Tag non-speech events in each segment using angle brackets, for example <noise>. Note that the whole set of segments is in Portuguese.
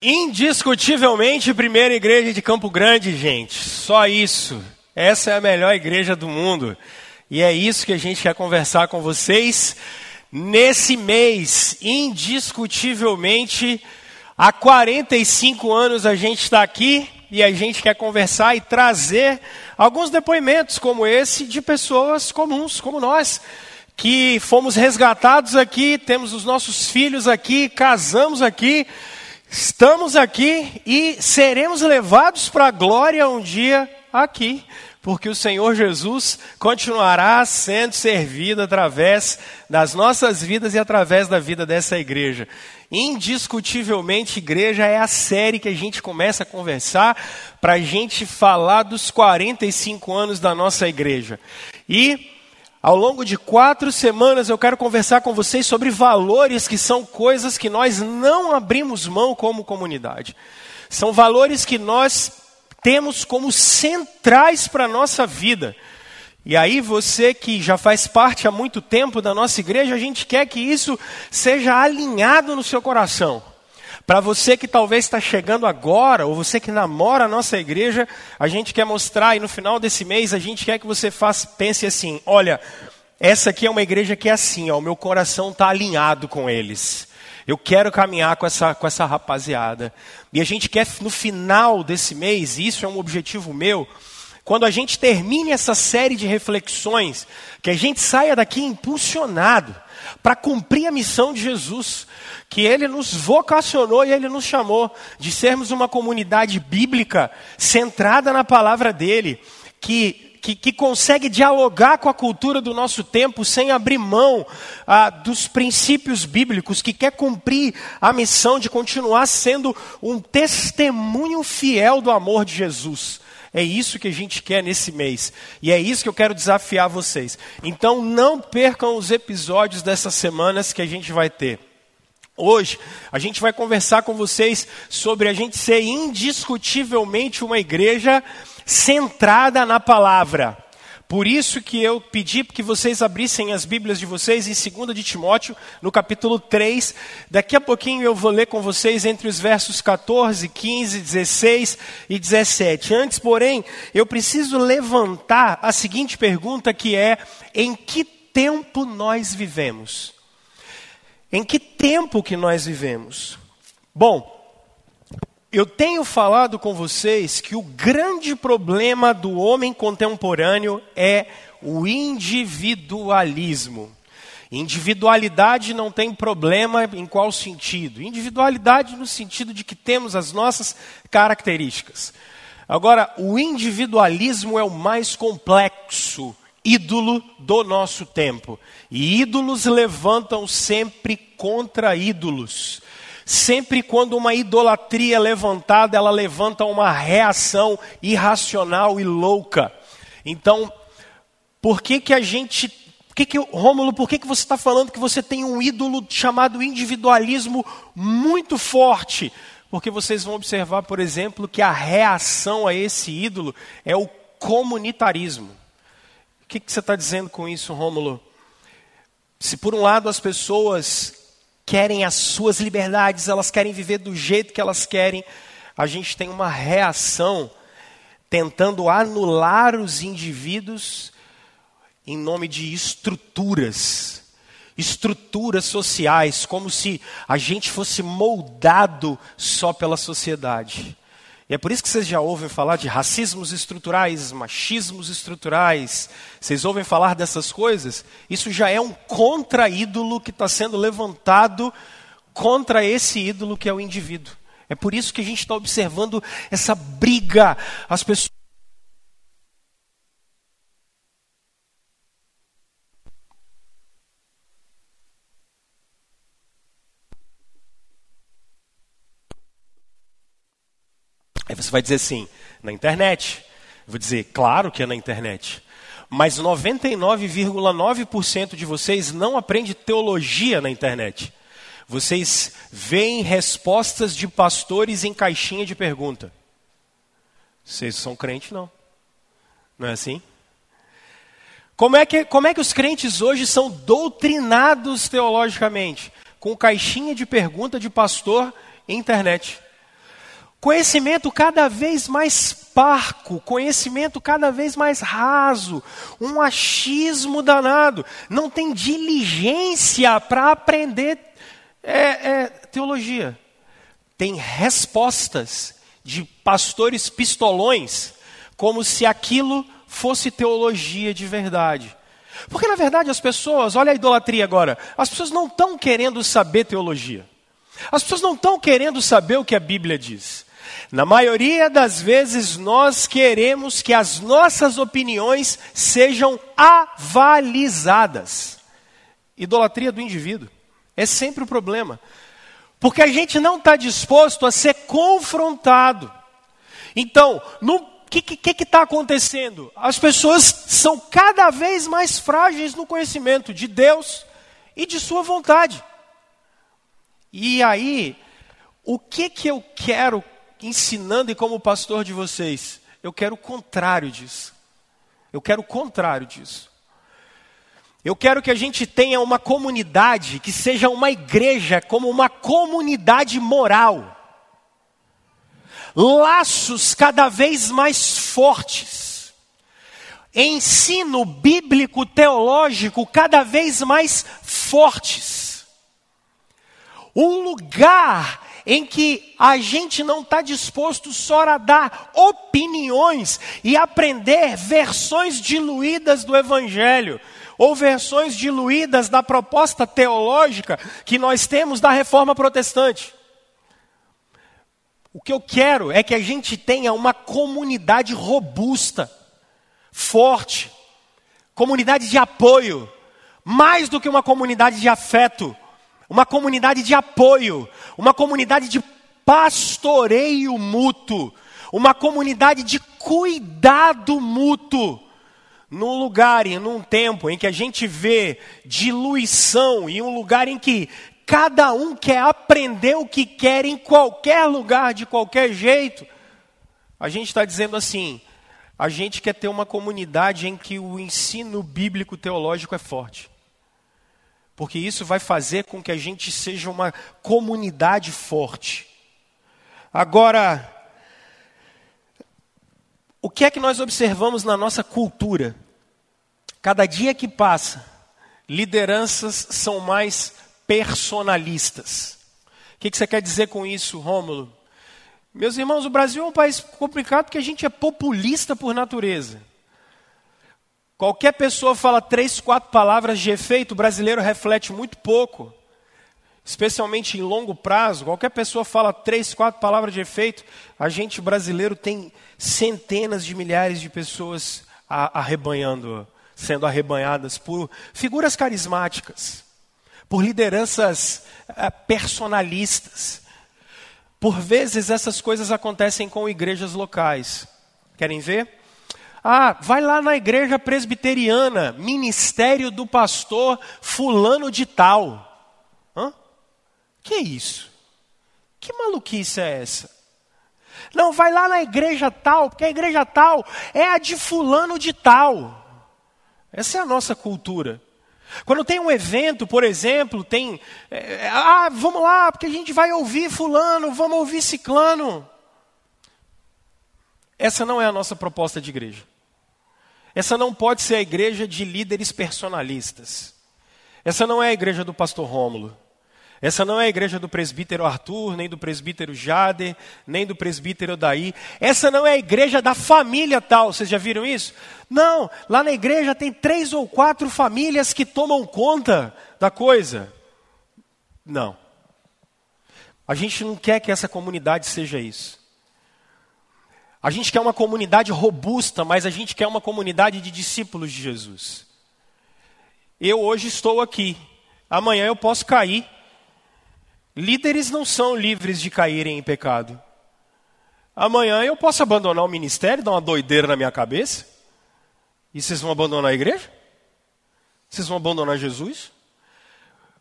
Indiscutivelmente, primeira igreja de Campo Grande, gente. Só isso. Essa é a melhor igreja do mundo. E é isso que a gente quer conversar com vocês nesse mês. Indiscutivelmente, há 45 anos a gente está aqui e a gente quer conversar e trazer alguns depoimentos como esse de pessoas comuns, como nós, que fomos resgatados aqui, temos os nossos filhos aqui, casamos aqui Estamos aqui e seremos levados para a glória um dia aqui, porque o Senhor Jesus continuará sendo servido através das nossas vidas e através da vida dessa igreja. Indiscutivelmente, igreja é a série que a gente começa a conversar para a gente falar dos 45 anos da nossa igreja. E ao longo de quatro semanas eu quero conversar com vocês sobre valores que são coisas que nós não abrimos mão como comunidade. São valores que nós temos como centrais para a nossa vida. E aí você que já faz parte há muito tempo da nossa igreja, a gente quer que isso seja alinhado no seu coração. Para você que talvez está chegando agora, ou você que namora a nossa igreja, a gente quer mostrar, e no final desse mês, a gente quer que você faça, pense assim: olha, essa aqui é uma igreja que é assim, ó, o meu coração está alinhado com eles. Eu quero caminhar com essa, com essa rapaziada. E a gente quer, no final desse mês, isso é um objetivo meu, quando a gente termine essa série de reflexões, que a gente saia daqui impulsionado para cumprir a missão de Jesus que Ele nos vocacionou e Ele nos chamou de sermos uma comunidade bíblica centrada na palavra dEle, que que, que, consegue dialogar com a cultura do nosso tempo sem abrir mão ah, dos princípios bíblicos, que quer cumprir a missão de continuar sendo um testemunho fiel do amor de Jesus. É isso que a gente quer nesse mês. E é isso que eu quero desafiar vocês. Então não percam os episódios dessas semanas que a gente vai ter. Hoje a gente vai conversar com vocês sobre a gente ser indiscutivelmente uma igreja centrada na palavra. Por isso que eu pedi que vocês abrissem as Bíblias de vocês em 2 de Timóteo, no capítulo 3. Daqui a pouquinho eu vou ler com vocês entre os versos 14, 15, 16 e 17. Antes, porém, eu preciso levantar a seguinte pergunta que é: em que tempo nós vivemos? Em que tempo que nós vivemos? Bom, eu tenho falado com vocês que o grande problema do homem contemporâneo é o individualismo. Individualidade não tem problema em qual sentido? Individualidade no sentido de que temos as nossas características. Agora, o individualismo é o mais complexo ídolo do nosso tempo. E ídolos levantam sempre contra ídolos. Sempre quando uma idolatria é levantada, ela levanta uma reação irracional e louca. Então, por que que a gente, que que, Rômulo, por que que você está falando que você tem um ídolo chamado individualismo muito forte? Porque vocês vão observar, por exemplo, que a reação a esse ídolo é o comunitarismo. O que, que você está dizendo com isso, Rômulo? Se por um lado as pessoas querem as suas liberdades, elas querem viver do jeito que elas querem, a gente tem uma reação tentando anular os indivíduos em nome de estruturas, estruturas sociais, como se a gente fosse moldado só pela sociedade. E é por isso que vocês já ouvem falar de racismos estruturais, machismos estruturais. Vocês ouvem falar dessas coisas? Isso já é um contra-ídolo que está sendo levantado contra esse ídolo que é o indivíduo. É por isso que a gente está observando essa briga. As pessoas Aí você vai dizer assim, na internet. Eu vou dizer, claro que é na internet. Mas 99,9% de vocês não aprende teologia na internet. Vocês veem respostas de pastores em caixinha de pergunta. Vocês são crentes, não. Não é assim? Como é, que, como é que os crentes hoje são doutrinados teologicamente? Com caixinha de pergunta de pastor em internet. Conhecimento cada vez mais parco, conhecimento cada vez mais raso, um achismo danado. Não tem diligência para aprender é, é, teologia. Tem respostas de pastores pistolões, como se aquilo fosse teologia de verdade. Porque na verdade as pessoas, olha a idolatria agora, as pessoas não estão querendo saber teologia. As pessoas não estão querendo saber o que a Bíblia diz. Na maioria das vezes, nós queremos que as nossas opiniões sejam avalizadas. Idolatria do indivíduo. É sempre o problema. Porque a gente não está disposto a ser confrontado. Então, o que está acontecendo? As pessoas são cada vez mais frágeis no conhecimento de Deus e de Sua vontade. E aí, o que, que eu quero ensinando e como pastor de vocês. Eu quero o contrário disso. Eu quero o contrário disso. Eu quero que a gente tenha uma comunidade que seja uma igreja como uma comunidade moral. Laços cada vez mais fortes. Ensino bíblico teológico cada vez mais fortes. Um lugar em que a gente não está disposto só a dar opiniões e aprender versões diluídas do Evangelho, ou versões diluídas da proposta teológica que nós temos da reforma protestante. O que eu quero é que a gente tenha uma comunidade robusta, forte, comunidade de apoio, mais do que uma comunidade de afeto uma comunidade de apoio, uma comunidade de pastoreio mútuo, uma comunidade de cuidado mútuo. Num lugar e num tempo em que a gente vê diluição e um lugar em que cada um quer aprender o que quer em qualquer lugar, de qualquer jeito, a gente está dizendo assim: a gente quer ter uma comunidade em que o ensino bíblico teológico é forte porque isso vai fazer com que a gente seja uma comunidade forte. Agora, o que é que nós observamos na nossa cultura? Cada dia que passa, lideranças são mais personalistas. O que, que você quer dizer com isso, Rômulo? Meus irmãos, o Brasil é um país complicado porque a gente é populista por natureza. Qualquer pessoa fala três, quatro palavras de efeito, o brasileiro reflete muito pouco. Especialmente em longo prazo, qualquer pessoa fala três, quatro palavras de efeito, a gente brasileiro tem centenas de milhares de pessoas arrebanhando, sendo arrebanhadas por figuras carismáticas, por lideranças eh, personalistas. Por vezes essas coisas acontecem com igrejas locais. Querem ver? Ah, vai lá na igreja presbiteriana, ministério do pastor fulano de tal. Hã? Que é isso? Que maluquice é essa? Não, vai lá na igreja tal, porque a igreja tal é a de fulano de tal. Essa é a nossa cultura. Quando tem um evento, por exemplo, tem. É, ah, vamos lá, porque a gente vai ouvir fulano, vamos ouvir ciclano. Essa não é a nossa proposta de igreja. Essa não pode ser a igreja de líderes personalistas. Essa não é a igreja do pastor Rômulo. Essa não é a igreja do presbítero Arthur, nem do presbítero Jade, nem do presbítero Daí. Essa não é a igreja da família tal. Vocês já viram isso? Não, lá na igreja tem três ou quatro famílias que tomam conta da coisa. Não. A gente não quer que essa comunidade seja isso. A gente quer uma comunidade robusta, mas a gente quer uma comunidade de discípulos de Jesus. Eu hoje estou aqui, amanhã eu posso cair. Líderes não são livres de caírem em pecado. Amanhã eu posso abandonar o ministério, dar uma doideira na minha cabeça. E vocês vão abandonar a igreja? Vocês vão abandonar Jesus?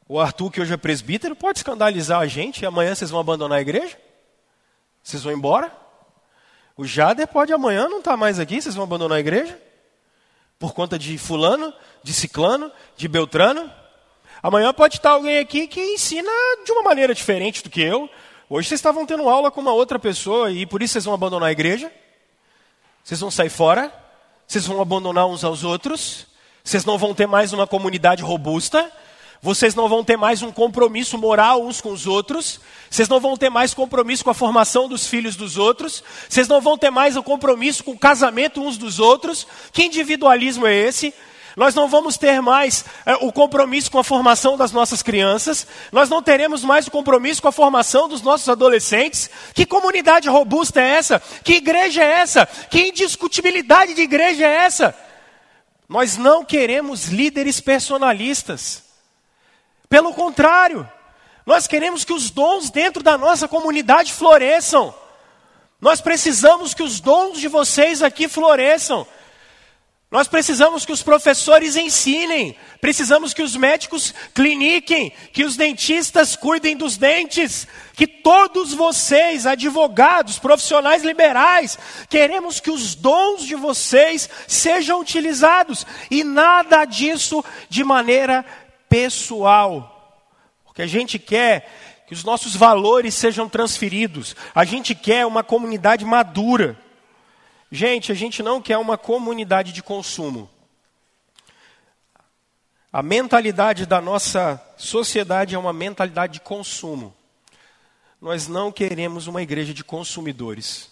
O Arthur, que hoje é presbítero, pode escandalizar a gente e amanhã vocês vão abandonar a igreja? Vocês vão embora? O Jader pode amanhã não estar tá mais aqui, vocês vão abandonar a igreja? Por conta de fulano, de ciclano, de beltrano? Amanhã pode estar alguém aqui que ensina de uma maneira diferente do que eu, Hoje vocês estavam tendo aula com uma outra pessoa e por isso vocês vão abandonar a igreja? Vocês vão sair fora? Vocês vão abandonar uns aos outros? Vocês não vão ter mais uma comunidade robusta? Vocês não vão ter mais um compromisso moral uns com os outros? Vocês não vão ter mais compromisso com a formação dos filhos dos outros? Vocês não vão ter mais um compromisso com o casamento uns dos outros? Que individualismo é esse? Nós não vamos ter mais é, o compromisso com a formação das nossas crianças, nós não teremos mais o compromisso com a formação dos nossos adolescentes. Que comunidade robusta é essa? Que igreja é essa? Que indiscutibilidade de igreja é essa? Nós não queremos líderes personalistas. Pelo contrário, nós queremos que os dons dentro da nossa comunidade floresçam. Nós precisamos que os dons de vocês aqui floresçam. Nós precisamos que os professores ensinem, precisamos que os médicos cliniquem, que os dentistas cuidem dos dentes, que todos vocês, advogados, profissionais liberais, queremos que os dons de vocês sejam utilizados e nada disso de maneira pessoal. Porque a gente quer que os nossos valores sejam transferidos, a gente quer uma comunidade madura. Gente, a gente não quer uma comunidade de consumo. A mentalidade da nossa sociedade é uma mentalidade de consumo. Nós não queremos uma igreja de consumidores.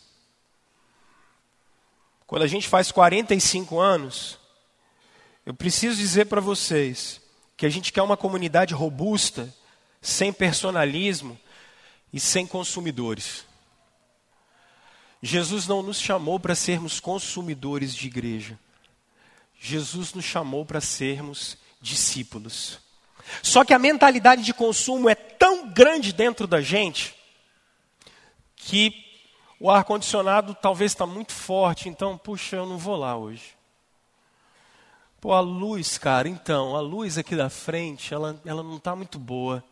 Quando a gente faz 45 anos, eu preciso dizer para vocês que a gente quer uma comunidade robusta, sem personalismo e sem consumidores. Jesus não nos chamou para sermos consumidores de igreja. Jesus nos chamou para sermos discípulos. Só que a mentalidade de consumo é tão grande dentro da gente que o ar-condicionado talvez está muito forte, então, puxa, eu não vou lá hoje. Pô, a luz, cara, então, a luz aqui da frente, ela, ela não está muito boa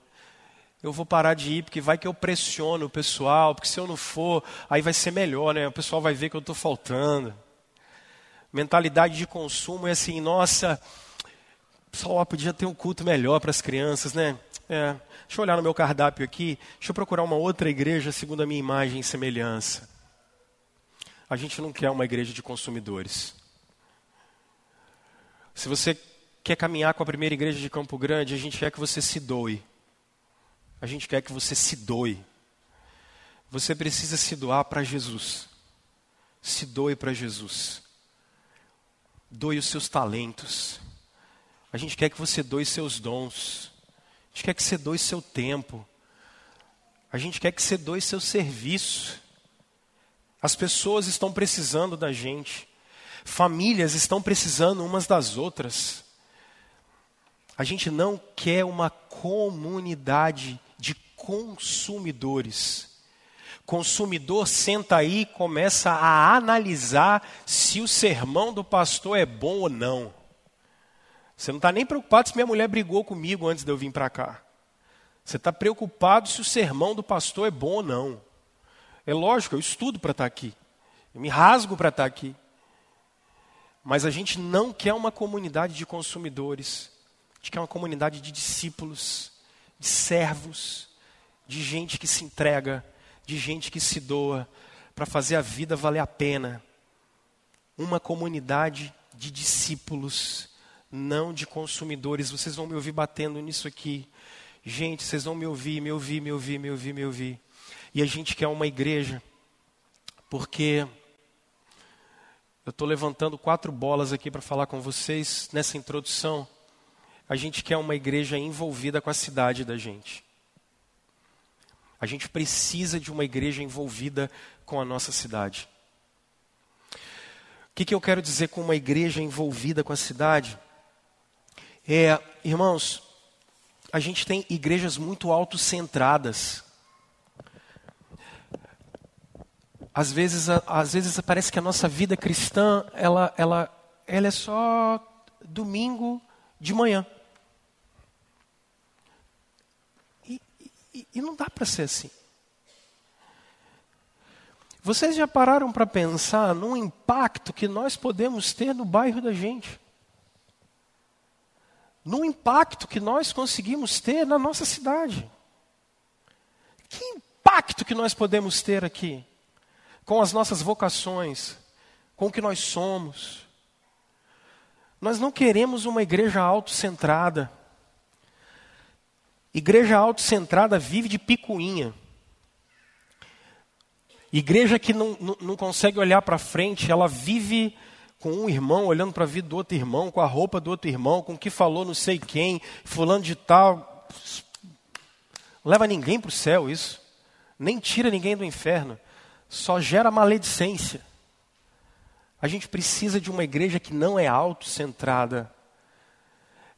eu vou parar de ir, porque vai que eu pressiono o pessoal, porque se eu não for, aí vai ser melhor, né? O pessoal vai ver que eu estou faltando. Mentalidade de consumo é assim, nossa, só podia ter um culto melhor para as crianças, né? É, deixa eu olhar no meu cardápio aqui, deixa eu procurar uma outra igreja segundo a minha imagem e semelhança. A gente não quer uma igreja de consumidores. Se você quer caminhar com a primeira igreja de Campo Grande, a gente quer que você se doe a gente quer que você se doe. Você precisa se doar para Jesus. Se doe para Jesus. Doe os seus talentos. A gente quer que você doe seus dons. A gente quer que você doe seu tempo. A gente quer que você doe seu serviço. As pessoas estão precisando da gente. Famílias estão precisando umas das outras. A gente não quer uma comunidade consumidores. Consumidor senta aí e começa a analisar se o sermão do pastor é bom ou não. Você não está nem preocupado se minha mulher brigou comigo antes de eu vir para cá. Você está preocupado se o sermão do pastor é bom ou não. É lógico, eu estudo para estar tá aqui. Eu me rasgo para estar tá aqui. Mas a gente não quer uma comunidade de consumidores. A gente quer uma comunidade de discípulos, de servos, de gente que se entrega, de gente que se doa para fazer a vida valer a pena. Uma comunidade de discípulos, não de consumidores. Vocês vão me ouvir batendo nisso aqui. Gente, vocês vão me ouvir, me ouvir, me ouvir, me ouvir, me ouvir. E a gente quer uma igreja, porque eu estou levantando quatro bolas aqui para falar com vocês nessa introdução. A gente quer uma igreja envolvida com a cidade da gente. A gente precisa de uma igreja envolvida com a nossa cidade. O que, que eu quero dizer com uma igreja envolvida com a cidade? É, irmãos, a gente tem igrejas muito autocentradas. Às vezes, às vezes parece que a nossa vida cristã ela, ela, ela é só domingo de manhã. E, e não dá para ser assim. Vocês já pararam para pensar no impacto que nós podemos ter no bairro da gente? No impacto que nós conseguimos ter na nossa cidade? Que impacto que nós podemos ter aqui, com as nossas vocações, com o que nós somos. Nós não queremos uma igreja autocentrada. Igreja autocentrada vive de picuinha. Igreja que não, não, não consegue olhar para frente, ela vive com um irmão olhando para a vida do outro irmão, com a roupa do outro irmão, com o que falou não sei quem, fulano de tal. Não leva ninguém para o céu isso. Nem tira ninguém do inferno. Só gera maledicência. A gente precisa de uma igreja que não é autocentrada.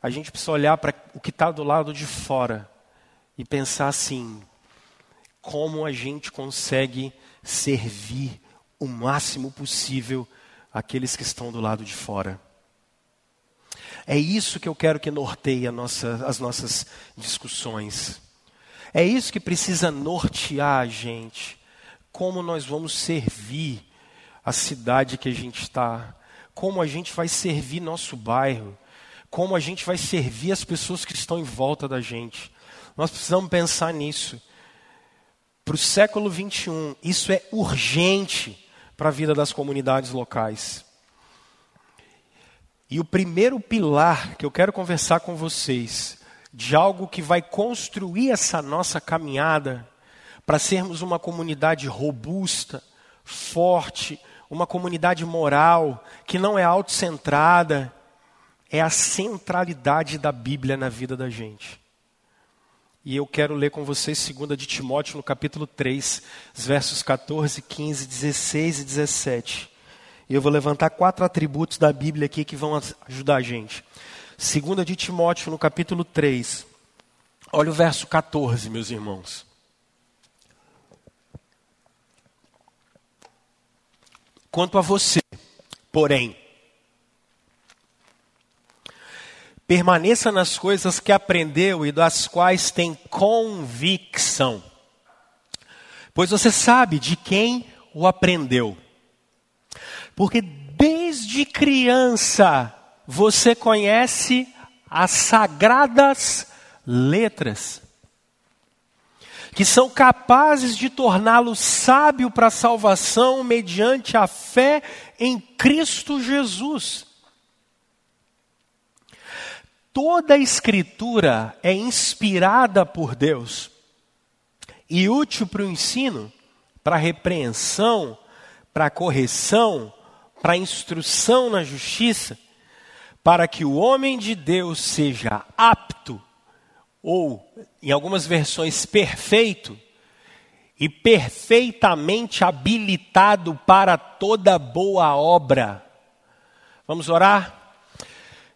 A gente precisa olhar para o que está do lado de fora e pensar assim: como a gente consegue servir o máximo possível aqueles que estão do lado de fora. É isso que eu quero que norteie nossa, as nossas discussões. É isso que precisa nortear a gente. Como nós vamos servir a cidade que a gente está. Como a gente vai servir nosso bairro. Como a gente vai servir as pessoas que estão em volta da gente. Nós precisamos pensar nisso. Para o século 21, isso é urgente para a vida das comunidades locais. E o primeiro pilar que eu quero conversar com vocês, de algo que vai construir essa nossa caminhada para sermos uma comunidade robusta, forte, uma comunidade moral, que não é autocentrada, é a centralidade da Bíblia na vida da gente. E eu quero ler com vocês 2 de Timóteo, no capítulo 3, versos 14, 15, 16 e 17. E eu vou levantar quatro atributos da Bíblia aqui que vão ajudar a gente. 2 de Timóteo, no capítulo 3. Olha o verso 14, meus irmãos. Quanto a você, porém, Permaneça nas coisas que aprendeu e das quais tem convicção. Pois você sabe de quem o aprendeu. Porque desde criança você conhece as sagradas letras, que são capazes de torná-lo sábio para a salvação mediante a fé em Cristo Jesus. Toda a Escritura é inspirada por Deus e útil para o ensino, para a repreensão, para a correção, para a instrução na justiça, para que o homem de Deus seja apto, ou, em algumas versões, perfeito, e perfeitamente habilitado para toda boa obra. Vamos orar?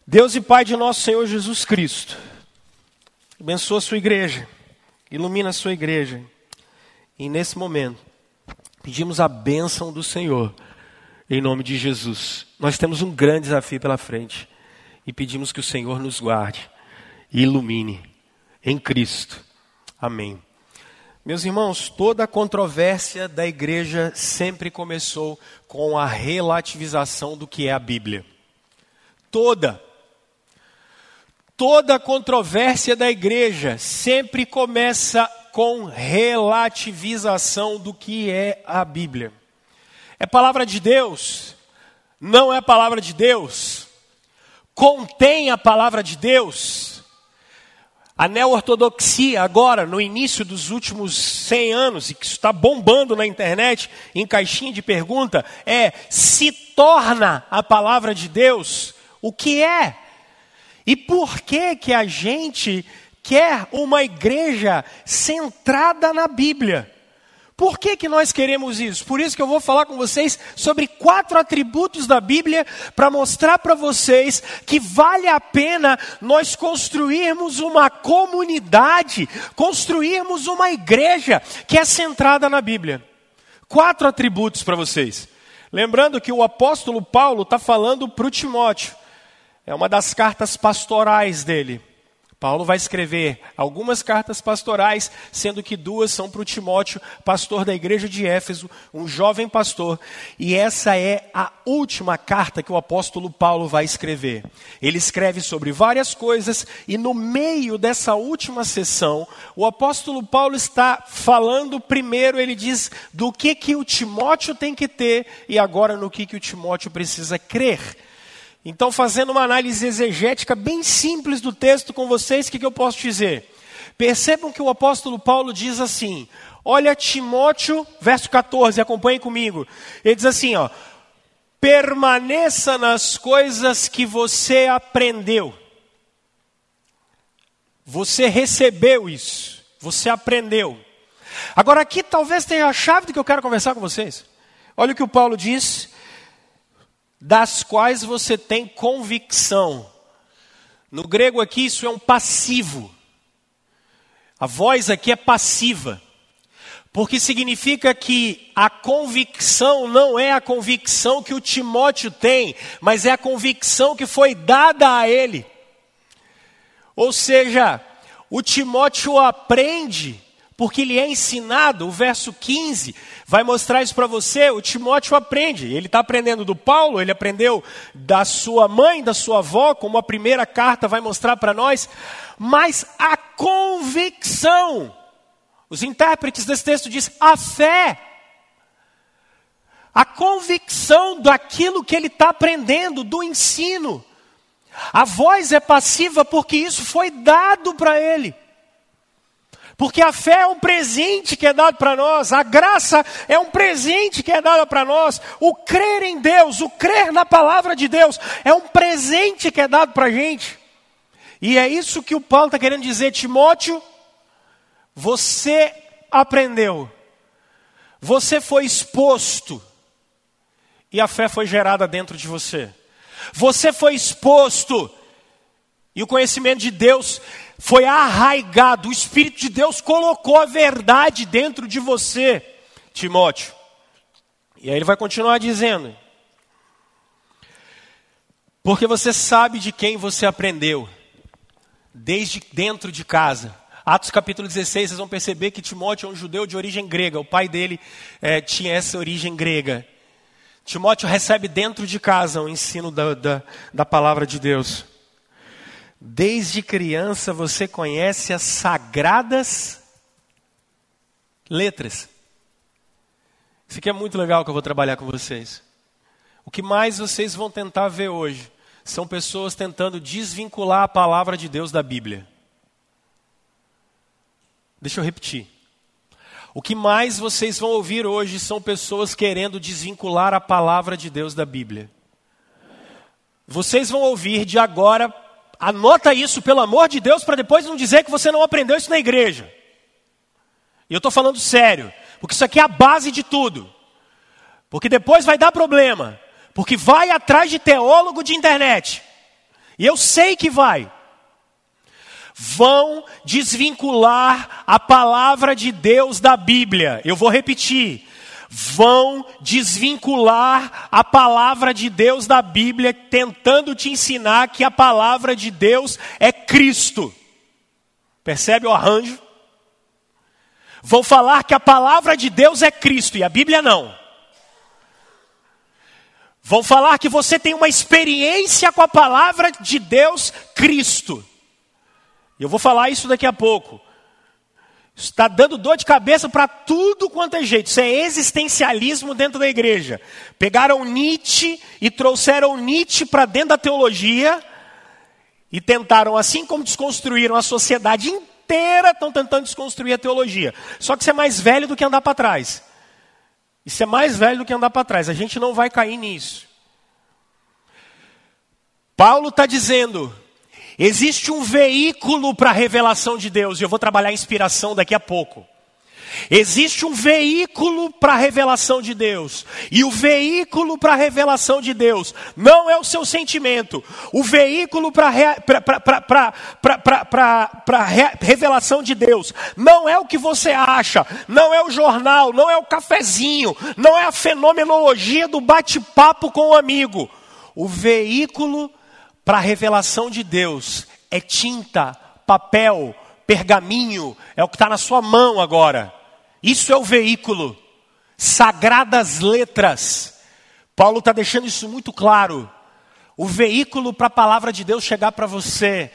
Deus e Pai de nosso Senhor Jesus Cristo, abençoa a sua igreja, ilumina a sua igreja. E nesse momento, pedimos a bênção do Senhor, em nome de Jesus. Nós temos um grande desafio pela frente e pedimos que o Senhor nos guarde e ilumine em Cristo. Amém. Meus irmãos, toda a controvérsia da igreja sempre começou com a relativização do que é a Bíblia. Toda. Toda controvérsia da igreja sempre começa com relativização do que é a Bíblia. É palavra de Deus? Não é palavra de Deus? Contém a palavra de Deus? A neo-ortodoxia, agora, no início dos últimos 100 anos, e que está bombando na internet, em caixinha de pergunta, é: se torna a palavra de Deus? O que é? E por que que a gente quer uma igreja centrada na Bíblia? Por que, que nós queremos isso? Por isso que eu vou falar com vocês sobre quatro atributos da Bíblia para mostrar para vocês que vale a pena nós construirmos uma comunidade, construirmos uma igreja que é centrada na Bíblia. Quatro atributos para vocês. Lembrando que o apóstolo Paulo está falando para o Timóteo. É uma das cartas pastorais dele. Paulo vai escrever algumas cartas pastorais, sendo que duas são para o Timóteo, pastor da igreja de Éfeso, um jovem pastor, e essa é a última carta que o apóstolo Paulo vai escrever. Ele escreve sobre várias coisas, e no meio dessa última sessão, o apóstolo Paulo está falando primeiro, ele diz do que, que o Timóteo tem que ter, e agora no que, que o Timóteo precisa crer. Então, fazendo uma análise exegética bem simples do texto com vocês, o que, que eu posso dizer? Percebam que o apóstolo Paulo diz assim: olha Timóteo, verso 14, acompanhe comigo. Ele diz assim: ó, permaneça nas coisas que você aprendeu. Você recebeu isso, você aprendeu. Agora, aqui talvez tenha a chave do que eu quero conversar com vocês. Olha o que o Paulo diz das quais você tem convicção. No grego aqui isso é um passivo. A voz aqui é passiva. Porque significa que a convicção não é a convicção que o Timóteo tem, mas é a convicção que foi dada a ele. Ou seja, o Timóteo aprende porque ele é ensinado, o verso 15 vai mostrar isso para você. O Timóteo aprende, ele está aprendendo do Paulo, ele aprendeu da sua mãe, da sua avó, como a primeira carta vai mostrar para nós, mas a convicção, os intérpretes desse texto diz a fé, a convicção daquilo que ele está aprendendo, do ensino. A voz é passiva porque isso foi dado para ele. Porque a fé é um presente que é dado para nós, a graça é um presente que é dado para nós, o crer em Deus, o crer na palavra de Deus, é um presente que é dado para a gente. E é isso que o Paulo está querendo dizer, Timóteo, você aprendeu, você foi exposto, e a fé foi gerada dentro de você. Você foi exposto, e o conhecimento de Deus foi arraigado, o Espírito de Deus colocou a verdade dentro de você, Timóteo. E aí ele vai continuar dizendo: Porque você sabe de quem você aprendeu, desde dentro de casa. Atos capítulo 16, vocês vão perceber que Timóteo é um judeu de origem grega, o pai dele é, tinha essa origem grega. Timóteo recebe dentro de casa o ensino da, da, da palavra de Deus. Desde criança você conhece as sagradas letras. Isso aqui é muito legal que eu vou trabalhar com vocês. O que mais vocês vão tentar ver hoje são pessoas tentando desvincular a palavra de Deus da Bíblia. Deixa eu repetir. O que mais vocês vão ouvir hoje são pessoas querendo desvincular a palavra de Deus da Bíblia. Vocês vão ouvir de agora Anota isso, pelo amor de Deus, para depois não dizer que você não aprendeu isso na igreja. E eu estou falando sério, porque isso aqui é a base de tudo. Porque depois vai dar problema. Porque vai atrás de teólogo de internet. E eu sei que vai. Vão desvincular a palavra de Deus da Bíblia. Eu vou repetir vão desvincular a palavra de Deus da Bíblia, tentando te ensinar que a palavra de Deus é Cristo. Percebe o arranjo? Vão falar que a palavra de Deus é Cristo e a Bíblia não. Vão falar que você tem uma experiência com a palavra de Deus, Cristo. Eu vou falar isso daqui a pouco. Está dando dor de cabeça para tudo quanto é jeito. Isso é existencialismo dentro da igreja. Pegaram Nietzsche e trouxeram Nietzsche para dentro da teologia e tentaram, assim como desconstruíram a sociedade inteira, estão tentando desconstruir a teologia. Só que isso é mais velho do que andar para trás. Isso é mais velho do que andar para trás. A gente não vai cair nisso. Paulo está dizendo Existe um veículo para a revelação de Deus, e eu vou trabalhar a inspiração daqui a pouco. Existe um veículo para a revelação de Deus. E o veículo para a revelação de Deus não é o seu sentimento. O veículo para a revelação de Deus não é o que você acha, não é o jornal, não é o cafezinho, não é a fenomenologia do bate-papo com o amigo. O veículo para a revelação de Deus é tinta, papel, pergaminho, é o que está na sua mão agora. Isso é o veículo. Sagradas letras. Paulo está deixando isso muito claro. O veículo para a palavra de Deus chegar para você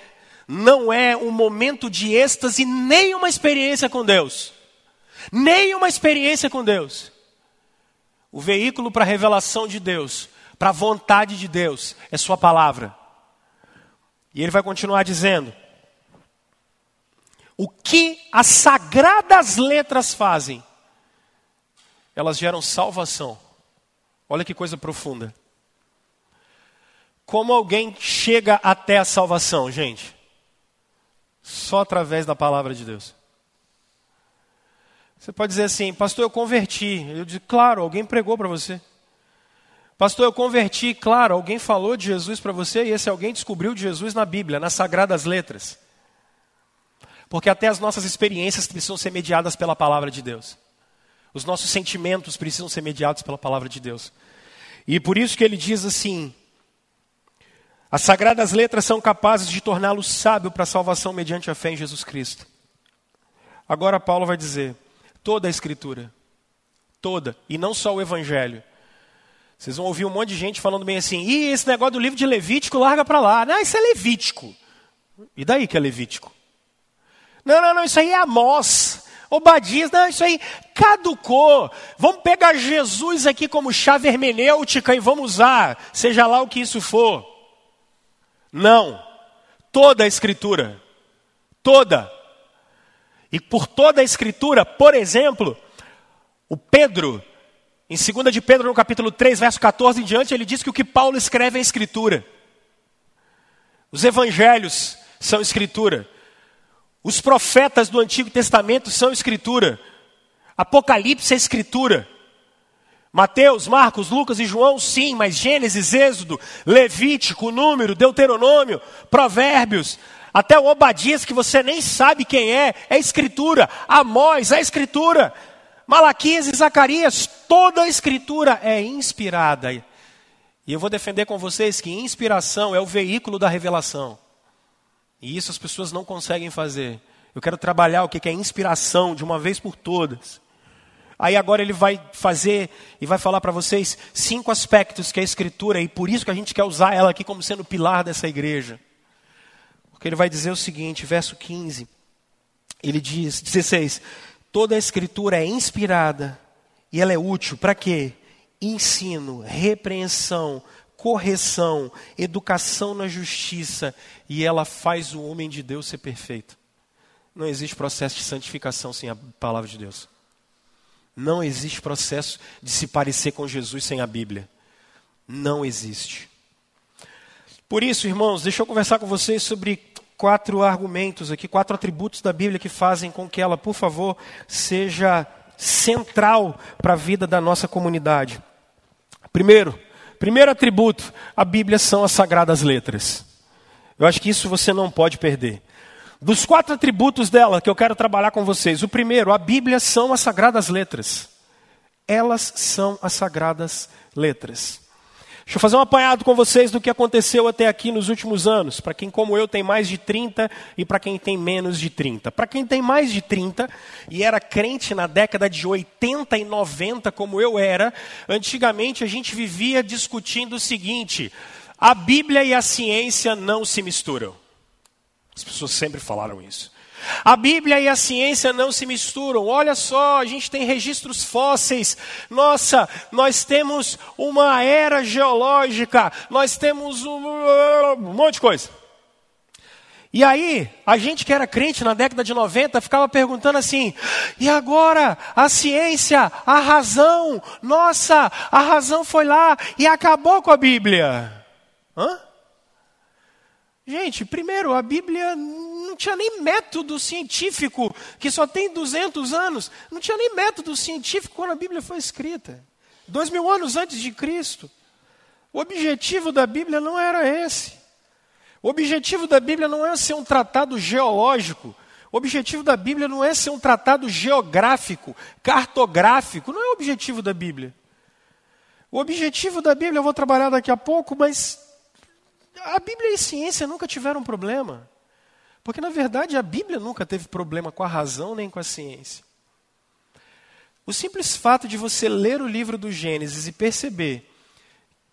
não é um momento de êxtase, nem uma experiência com Deus. Nem uma experiência com Deus. O veículo para a revelação de Deus, para a vontade de Deus, é Sua palavra. E ele vai continuar dizendo: o que as sagradas letras fazem? Elas geram salvação. Olha que coisa profunda. Como alguém chega até a salvação, gente? Só através da palavra de Deus. Você pode dizer assim, pastor, eu converti. Eu digo, claro, alguém pregou para você. Pastor, eu converti, claro, alguém falou de Jesus para você e esse alguém descobriu de Jesus na Bíblia, nas sagradas letras. Porque até as nossas experiências precisam ser mediadas pela palavra de Deus. Os nossos sentimentos precisam ser mediados pela palavra de Deus. E por isso que ele diz assim: as sagradas letras são capazes de torná-lo sábio para a salvação mediante a fé em Jesus Cristo. Agora Paulo vai dizer: toda a Escritura, toda, e não só o Evangelho. Vocês vão ouvir um monte de gente falando bem assim: e esse negócio do livro de Levítico larga para lá. Não, isso é Levítico. E daí que é Levítico? Não, não, não, isso aí é Amós. Obadias, não, isso aí caducou. Vamos pegar Jesus aqui como chave hermenêutica e vamos usar, seja lá o que isso for. Não. Toda a Escritura. Toda. E por toda a Escritura, por exemplo, o Pedro, em 2 de Pedro, no capítulo 3, verso 14 em diante, ele diz que o que Paulo escreve é Escritura. Os evangelhos são Escritura. Os profetas do Antigo Testamento são Escritura. Apocalipse é Escritura. Mateus, Marcos, Lucas e João, sim, mas Gênesis, Êxodo, Levítico, Número, Deuteronômio, Provérbios, até o Obadias, que você nem sabe quem é, é Escritura. Amós é Escritura. Malaquias e Zacarias, toda a Escritura é inspirada. E eu vou defender com vocês que inspiração é o veículo da revelação. E isso as pessoas não conseguem fazer. Eu quero trabalhar o que é inspiração de uma vez por todas. Aí agora ele vai fazer e vai falar para vocês cinco aspectos que a Escritura, e por isso que a gente quer usar ela aqui como sendo pilar dessa igreja. Porque ele vai dizer o seguinte, verso 15. Ele diz, 16: toda a Escritura é inspirada e ela é útil para quê? Ensino, repreensão, correção, educação na justiça, e ela faz o homem de Deus ser perfeito. Não existe processo de santificação sem a palavra de Deus. Não existe processo de se parecer com Jesus sem a Bíblia. Não existe. Por isso, irmãos, deixa eu conversar com vocês sobre quatro argumentos aqui, quatro atributos da Bíblia que fazem com que ela, por favor, seja central para a vida da nossa comunidade. Primeiro, primeiro atributo, a Bíblia são as sagradas letras. Eu acho que isso você não pode perder. Dos quatro atributos dela que eu quero trabalhar com vocês, o primeiro, a Bíblia são as sagradas letras. Elas são as sagradas letras. Deixa eu fazer um apanhado com vocês do que aconteceu até aqui nos últimos anos, para quem, como eu, tem mais de 30 e para quem tem menos de 30. Para quem tem mais de 30 e era crente na década de 80 e 90, como eu era, antigamente a gente vivia discutindo o seguinte: a Bíblia e a ciência não se misturam. As pessoas sempre falaram isso. A Bíblia e a ciência não se misturam. Olha só, a gente tem registros fósseis. Nossa, nós temos uma era geológica. Nós temos um, um monte de coisa. E aí, a gente que era crente na década de 90 ficava perguntando assim: e agora? A ciência, a razão, nossa, a razão foi lá e acabou com a Bíblia. Hã? Gente, primeiro, a Bíblia não tinha nem método científico, que só tem 200 anos. Não tinha nem método científico quando a Bíblia foi escrita. Dois mil anos antes de Cristo. O objetivo da Bíblia não era esse. O objetivo da Bíblia não é ser um tratado geológico. O objetivo da Bíblia não é ser um tratado geográfico, cartográfico. Não é o objetivo da Bíblia. O objetivo da Bíblia eu vou trabalhar daqui a pouco, mas a Bíblia e ciência nunca tiveram problema. Porque, na verdade, a Bíblia nunca teve problema com a razão nem com a ciência. O simples fato de você ler o livro do Gênesis e perceber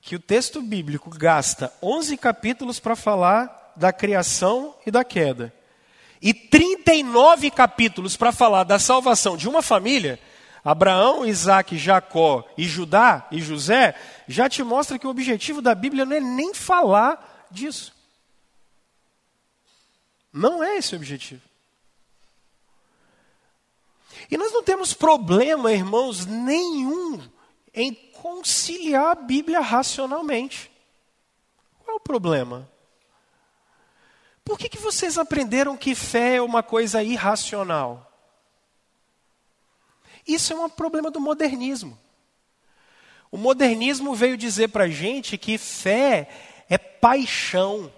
que o texto bíblico gasta 11 capítulos para falar da criação e da queda, e 39 capítulos para falar da salvação de uma família, Abraão, Isaac, Jacó e Judá e José, já te mostra que o objetivo da Bíblia não é nem falar disso. Não é esse o objetivo. E nós não temos problema, irmãos, nenhum em conciliar a Bíblia racionalmente. Qual é o problema? Por que, que vocês aprenderam que fé é uma coisa irracional? Isso é um problema do modernismo. O modernismo veio dizer para a gente que fé é paixão,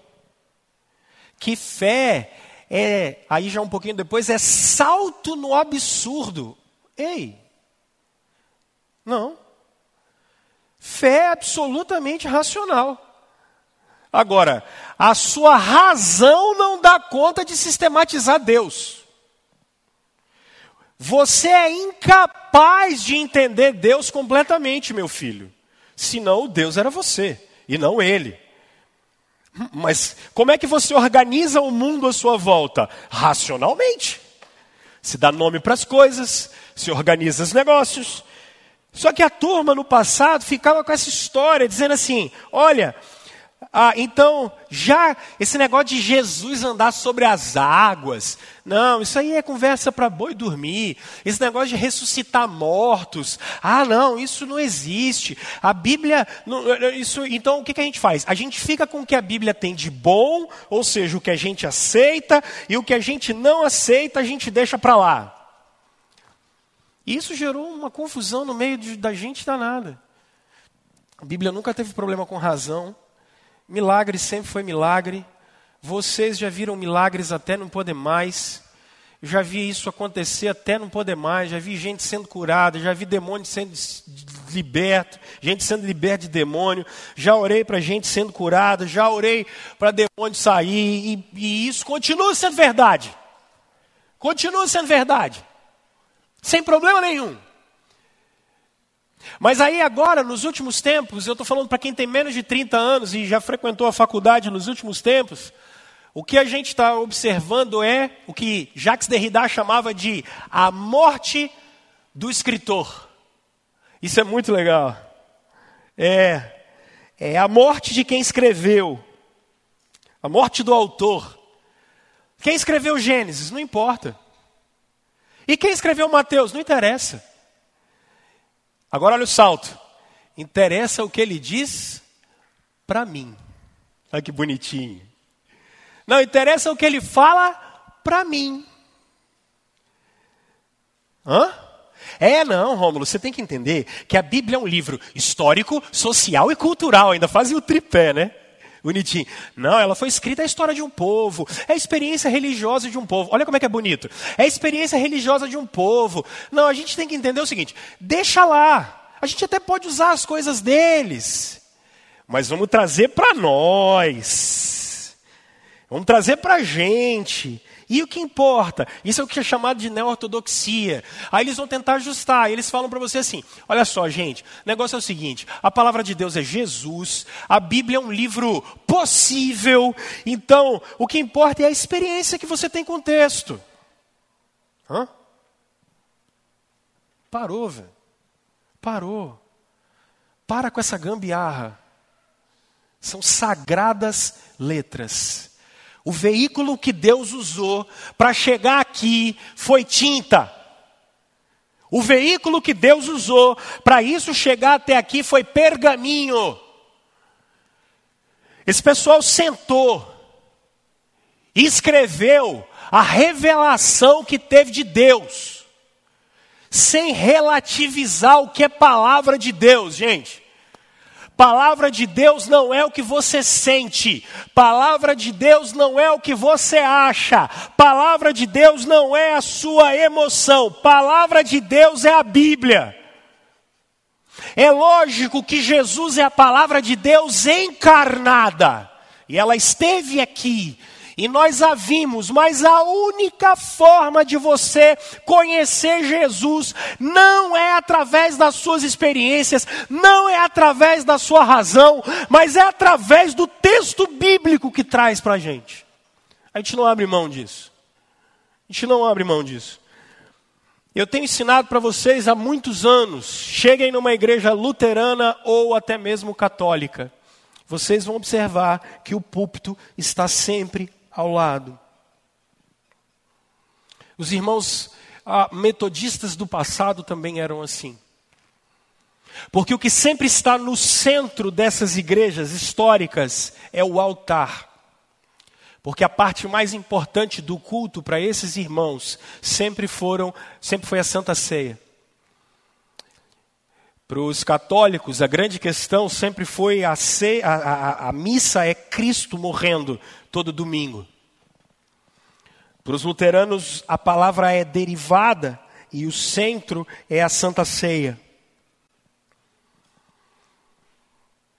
que fé é, aí já um pouquinho depois, é salto no absurdo. Ei, não. Fé é absolutamente racional. Agora, a sua razão não dá conta de sistematizar Deus. Você é incapaz de entender Deus completamente, meu filho. Senão Deus era você e não ele. Mas como é que você organiza o mundo à sua volta? Racionalmente. Se dá nome para as coisas, se organiza os negócios. Só que a turma no passado ficava com essa história, dizendo assim: olha, ah, então, já esse negócio de Jesus andar sobre as águas, não, isso aí é conversa para boi dormir. Esse negócio de ressuscitar mortos, ah, não, isso não existe. A Bíblia, isso, então o que, que a gente faz? A gente fica com o que a Bíblia tem de bom, ou seja, o que a gente aceita, e o que a gente não aceita, a gente deixa para lá. E isso gerou uma confusão no meio de, da gente danada. A Bíblia nunca teve problema com razão. Milagre sempre foi milagre. Vocês já viram milagres até não poder mais. Já vi isso acontecer até não poder mais. Já vi gente sendo curada, já vi demônio sendo liberto, gente sendo liberta de demônio. Já orei para gente sendo curada, já orei para demônio sair. E, e isso continua sendo verdade. Continua sendo verdade. Sem problema nenhum. Mas aí agora, nos últimos tempos, eu estou falando para quem tem menos de 30 anos e já frequentou a faculdade nos últimos tempos, o que a gente está observando é o que Jacques Derrida chamava de a morte do escritor. Isso é muito legal. É, é a morte de quem escreveu, a morte do autor. Quem escreveu Gênesis? Não importa. E quem escreveu Mateus? Não interessa. Agora olha o salto. Interessa o que ele diz para mim. Olha que bonitinho. Não interessa o que ele fala para mim. Hã? É, não, Rômulo, você tem que entender que a Bíblia é um livro histórico, social e cultural. Ainda fazem o tripé, né? Bonitinho. Não, ela foi escrita a história de um povo, é a experiência religiosa de um povo. Olha como é que é bonito. É a experiência religiosa de um povo. Não, a gente tem que entender o seguinte: deixa lá. A gente até pode usar as coisas deles, mas vamos trazer para nós. Vamos trazer para a gente. E o que importa? Isso é o que é chamado de neo-ortodoxia. Aí eles vão tentar ajustar. eles falam para você assim: olha só, gente, o negócio é o seguinte: a palavra de Deus é Jesus, a Bíblia é um livro possível, então o que importa é a experiência que você tem com o texto. Hã? Parou, velho. Parou. Para com essa gambiarra. São sagradas letras. O veículo que Deus usou para chegar aqui foi tinta. O veículo que Deus usou para isso chegar até aqui foi pergaminho. Esse pessoal sentou e escreveu a revelação que teve de Deus, sem relativizar o que é palavra de Deus, gente. Palavra de Deus não é o que você sente. Palavra de Deus não é o que você acha. Palavra de Deus não é a sua emoção. Palavra de Deus é a Bíblia. É lógico que Jesus é a palavra de Deus encarnada. E ela esteve aqui E nós a vimos, mas a única forma de você conhecer Jesus não é através das suas experiências, não é através da sua razão, mas é através do texto bíblico que traz para a gente. A gente não abre mão disso. A gente não abre mão disso. Eu tenho ensinado para vocês há muitos anos, cheguem numa igreja luterana ou até mesmo católica. Vocês vão observar que o púlpito está sempre ao lado. Os irmãos ah, metodistas do passado também eram assim. Porque o que sempre está no centro dessas igrejas históricas é o altar. Porque a parte mais importante do culto para esses irmãos sempre foram, sempre foi a Santa Ceia. Para os católicos, a grande questão sempre foi a, ceia, a, a, a missa é Cristo morrendo todo domingo. Para os luteranos, a palavra é derivada e o centro é a Santa Ceia.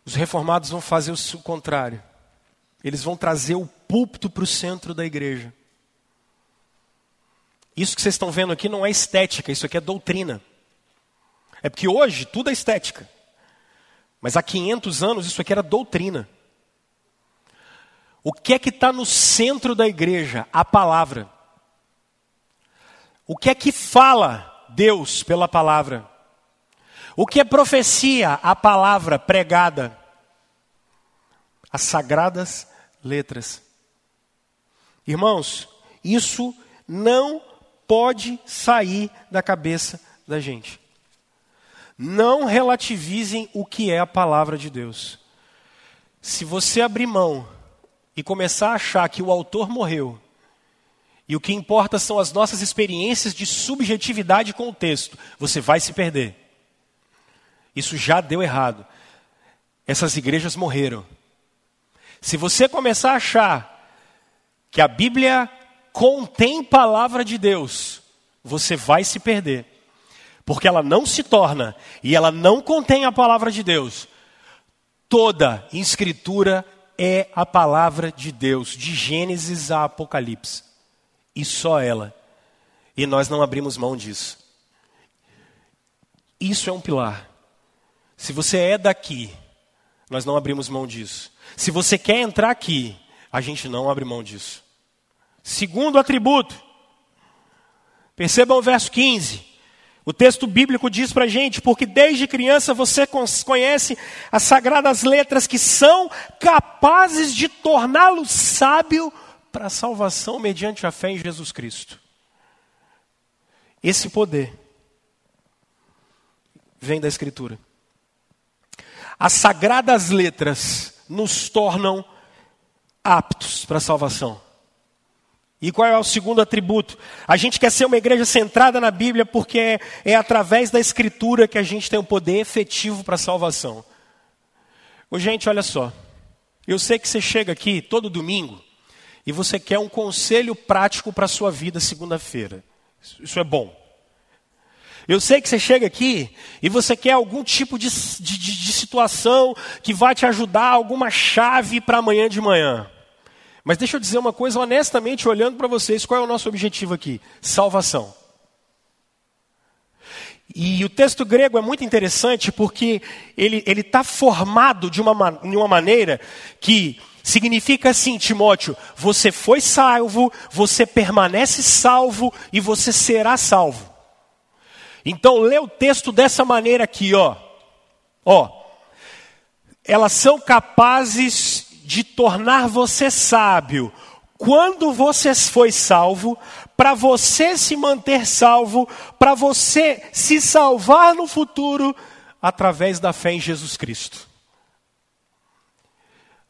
Os reformados vão fazer o contrário. Eles vão trazer o púlpito para o centro da igreja. Isso que vocês estão vendo aqui não é estética, isso aqui é doutrina. É porque hoje tudo é estética. Mas há 500 anos isso aqui era doutrina. O que é que está no centro da igreja? A palavra. O que é que fala Deus pela palavra? O que é profecia? A palavra pregada. As sagradas letras. Irmãos, isso não pode sair da cabeça da gente. Não relativizem o que é a palavra de Deus. Se você abrir mão e começar a achar que o autor morreu, e o que importa são as nossas experiências de subjetividade com o texto, você vai se perder. Isso já deu errado. Essas igrejas morreram. Se você começar a achar que a Bíblia contém palavra de Deus, você vai se perder. Porque ela não se torna e ela não contém a palavra de Deus. Toda escritura é a palavra de Deus, de Gênesis a Apocalipse. E só ela. E nós não abrimos mão disso. Isso é um pilar. Se você é daqui, nós não abrimos mão disso. Se você quer entrar aqui, a gente não abre mão disso. Segundo atributo, percebam o verso 15. O texto bíblico diz para a gente, porque desde criança você conhece as sagradas letras que são capazes de torná-lo sábio para a salvação mediante a fé em Jesus Cristo. Esse poder vem da Escritura. As sagradas letras nos tornam aptos para a salvação. E qual é o segundo atributo? A gente quer ser uma igreja centrada na Bíblia porque é, através da Escritura que a gente tem o um poder efetivo para a salvação. Ô, gente, olha só. Eu sei que você chega aqui todo domingo e você quer um conselho prático para a sua vida segunda-feira. Isso é bom. Eu sei que você chega aqui e você quer algum tipo de, de, de situação que vai te ajudar, alguma chave para amanhã de manhã. Mas deixa eu dizer uma coisa honestamente, olhando para vocês, qual é o nosso objetivo aqui? Salvação. E o texto grego é muito interessante porque ele está formado de uma, de uma maneira que significa assim, Timóteo: você foi salvo, você permanece salvo e você será salvo. Então, lê o texto dessa maneira aqui, ó. Ó. Elas são capazes de tornar você sábio quando você foi salvo, para você se manter salvo, para você se salvar no futuro através da fé em Jesus Cristo.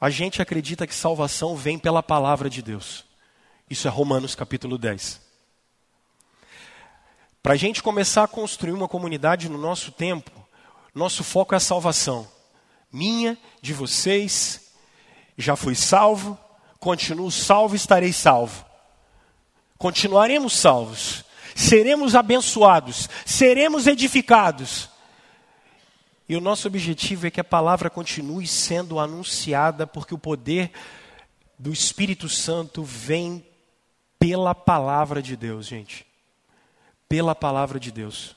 A gente acredita que salvação vem pela palavra de Deus. Isso é Romanos capítulo 10. Para a gente começar a construir uma comunidade no nosso tempo, nosso foco é a salvação. Minha, de vocês, já fui salvo, continuo salvo estarei salvo. Continuaremos salvos, seremos abençoados, seremos edificados. E o nosso objetivo é que a palavra continue sendo anunciada, porque o poder do Espírito Santo vem pela palavra de Deus, gente. Pela palavra de Deus.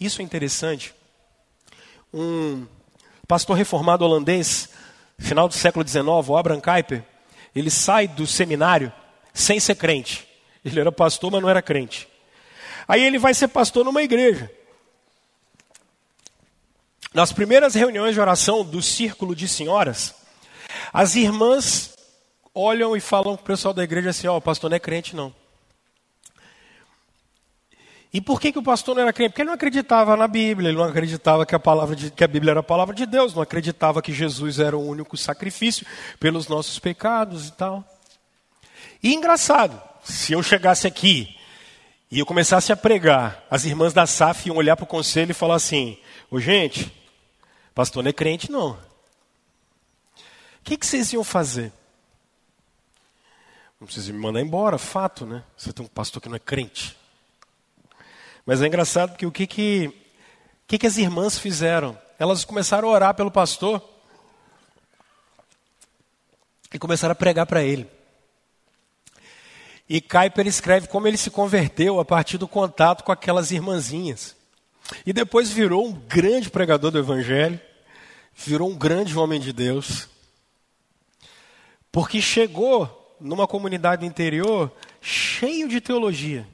Isso é interessante. Um pastor reformado holandês, final do século XIX, o Abraham Kuyper, ele sai do seminário sem ser crente. Ele era pastor, mas não era crente. Aí ele vai ser pastor numa igreja. Nas primeiras reuniões de oração do círculo de senhoras, as irmãs olham e falam para o pessoal da igreja assim: Ó, oh, o pastor não é crente, não. E por que, que o pastor não era crente? Porque ele não acreditava na Bíblia, ele não acreditava que a, palavra de, que a Bíblia era a palavra de Deus, não acreditava que Jesus era o único sacrifício pelos nossos pecados e tal. E engraçado, se eu chegasse aqui e eu começasse a pregar, as irmãs da SAF iam olhar para o conselho e falar assim: Ô gente, pastor não é crente, não. O que, que vocês iam fazer? Não precisa me mandar embora, fato, né? Você tem um pastor que não é crente. Mas é engraçado porque o que que, que, que as irmãs fizeram? Elas começaram a orar pelo pastor e começaram a pregar para ele. E Kuyper escreve como ele se converteu a partir do contato com aquelas irmãzinhas. E depois virou um grande pregador do Evangelho, virou um grande homem de Deus. Porque chegou numa comunidade interior cheio de teologia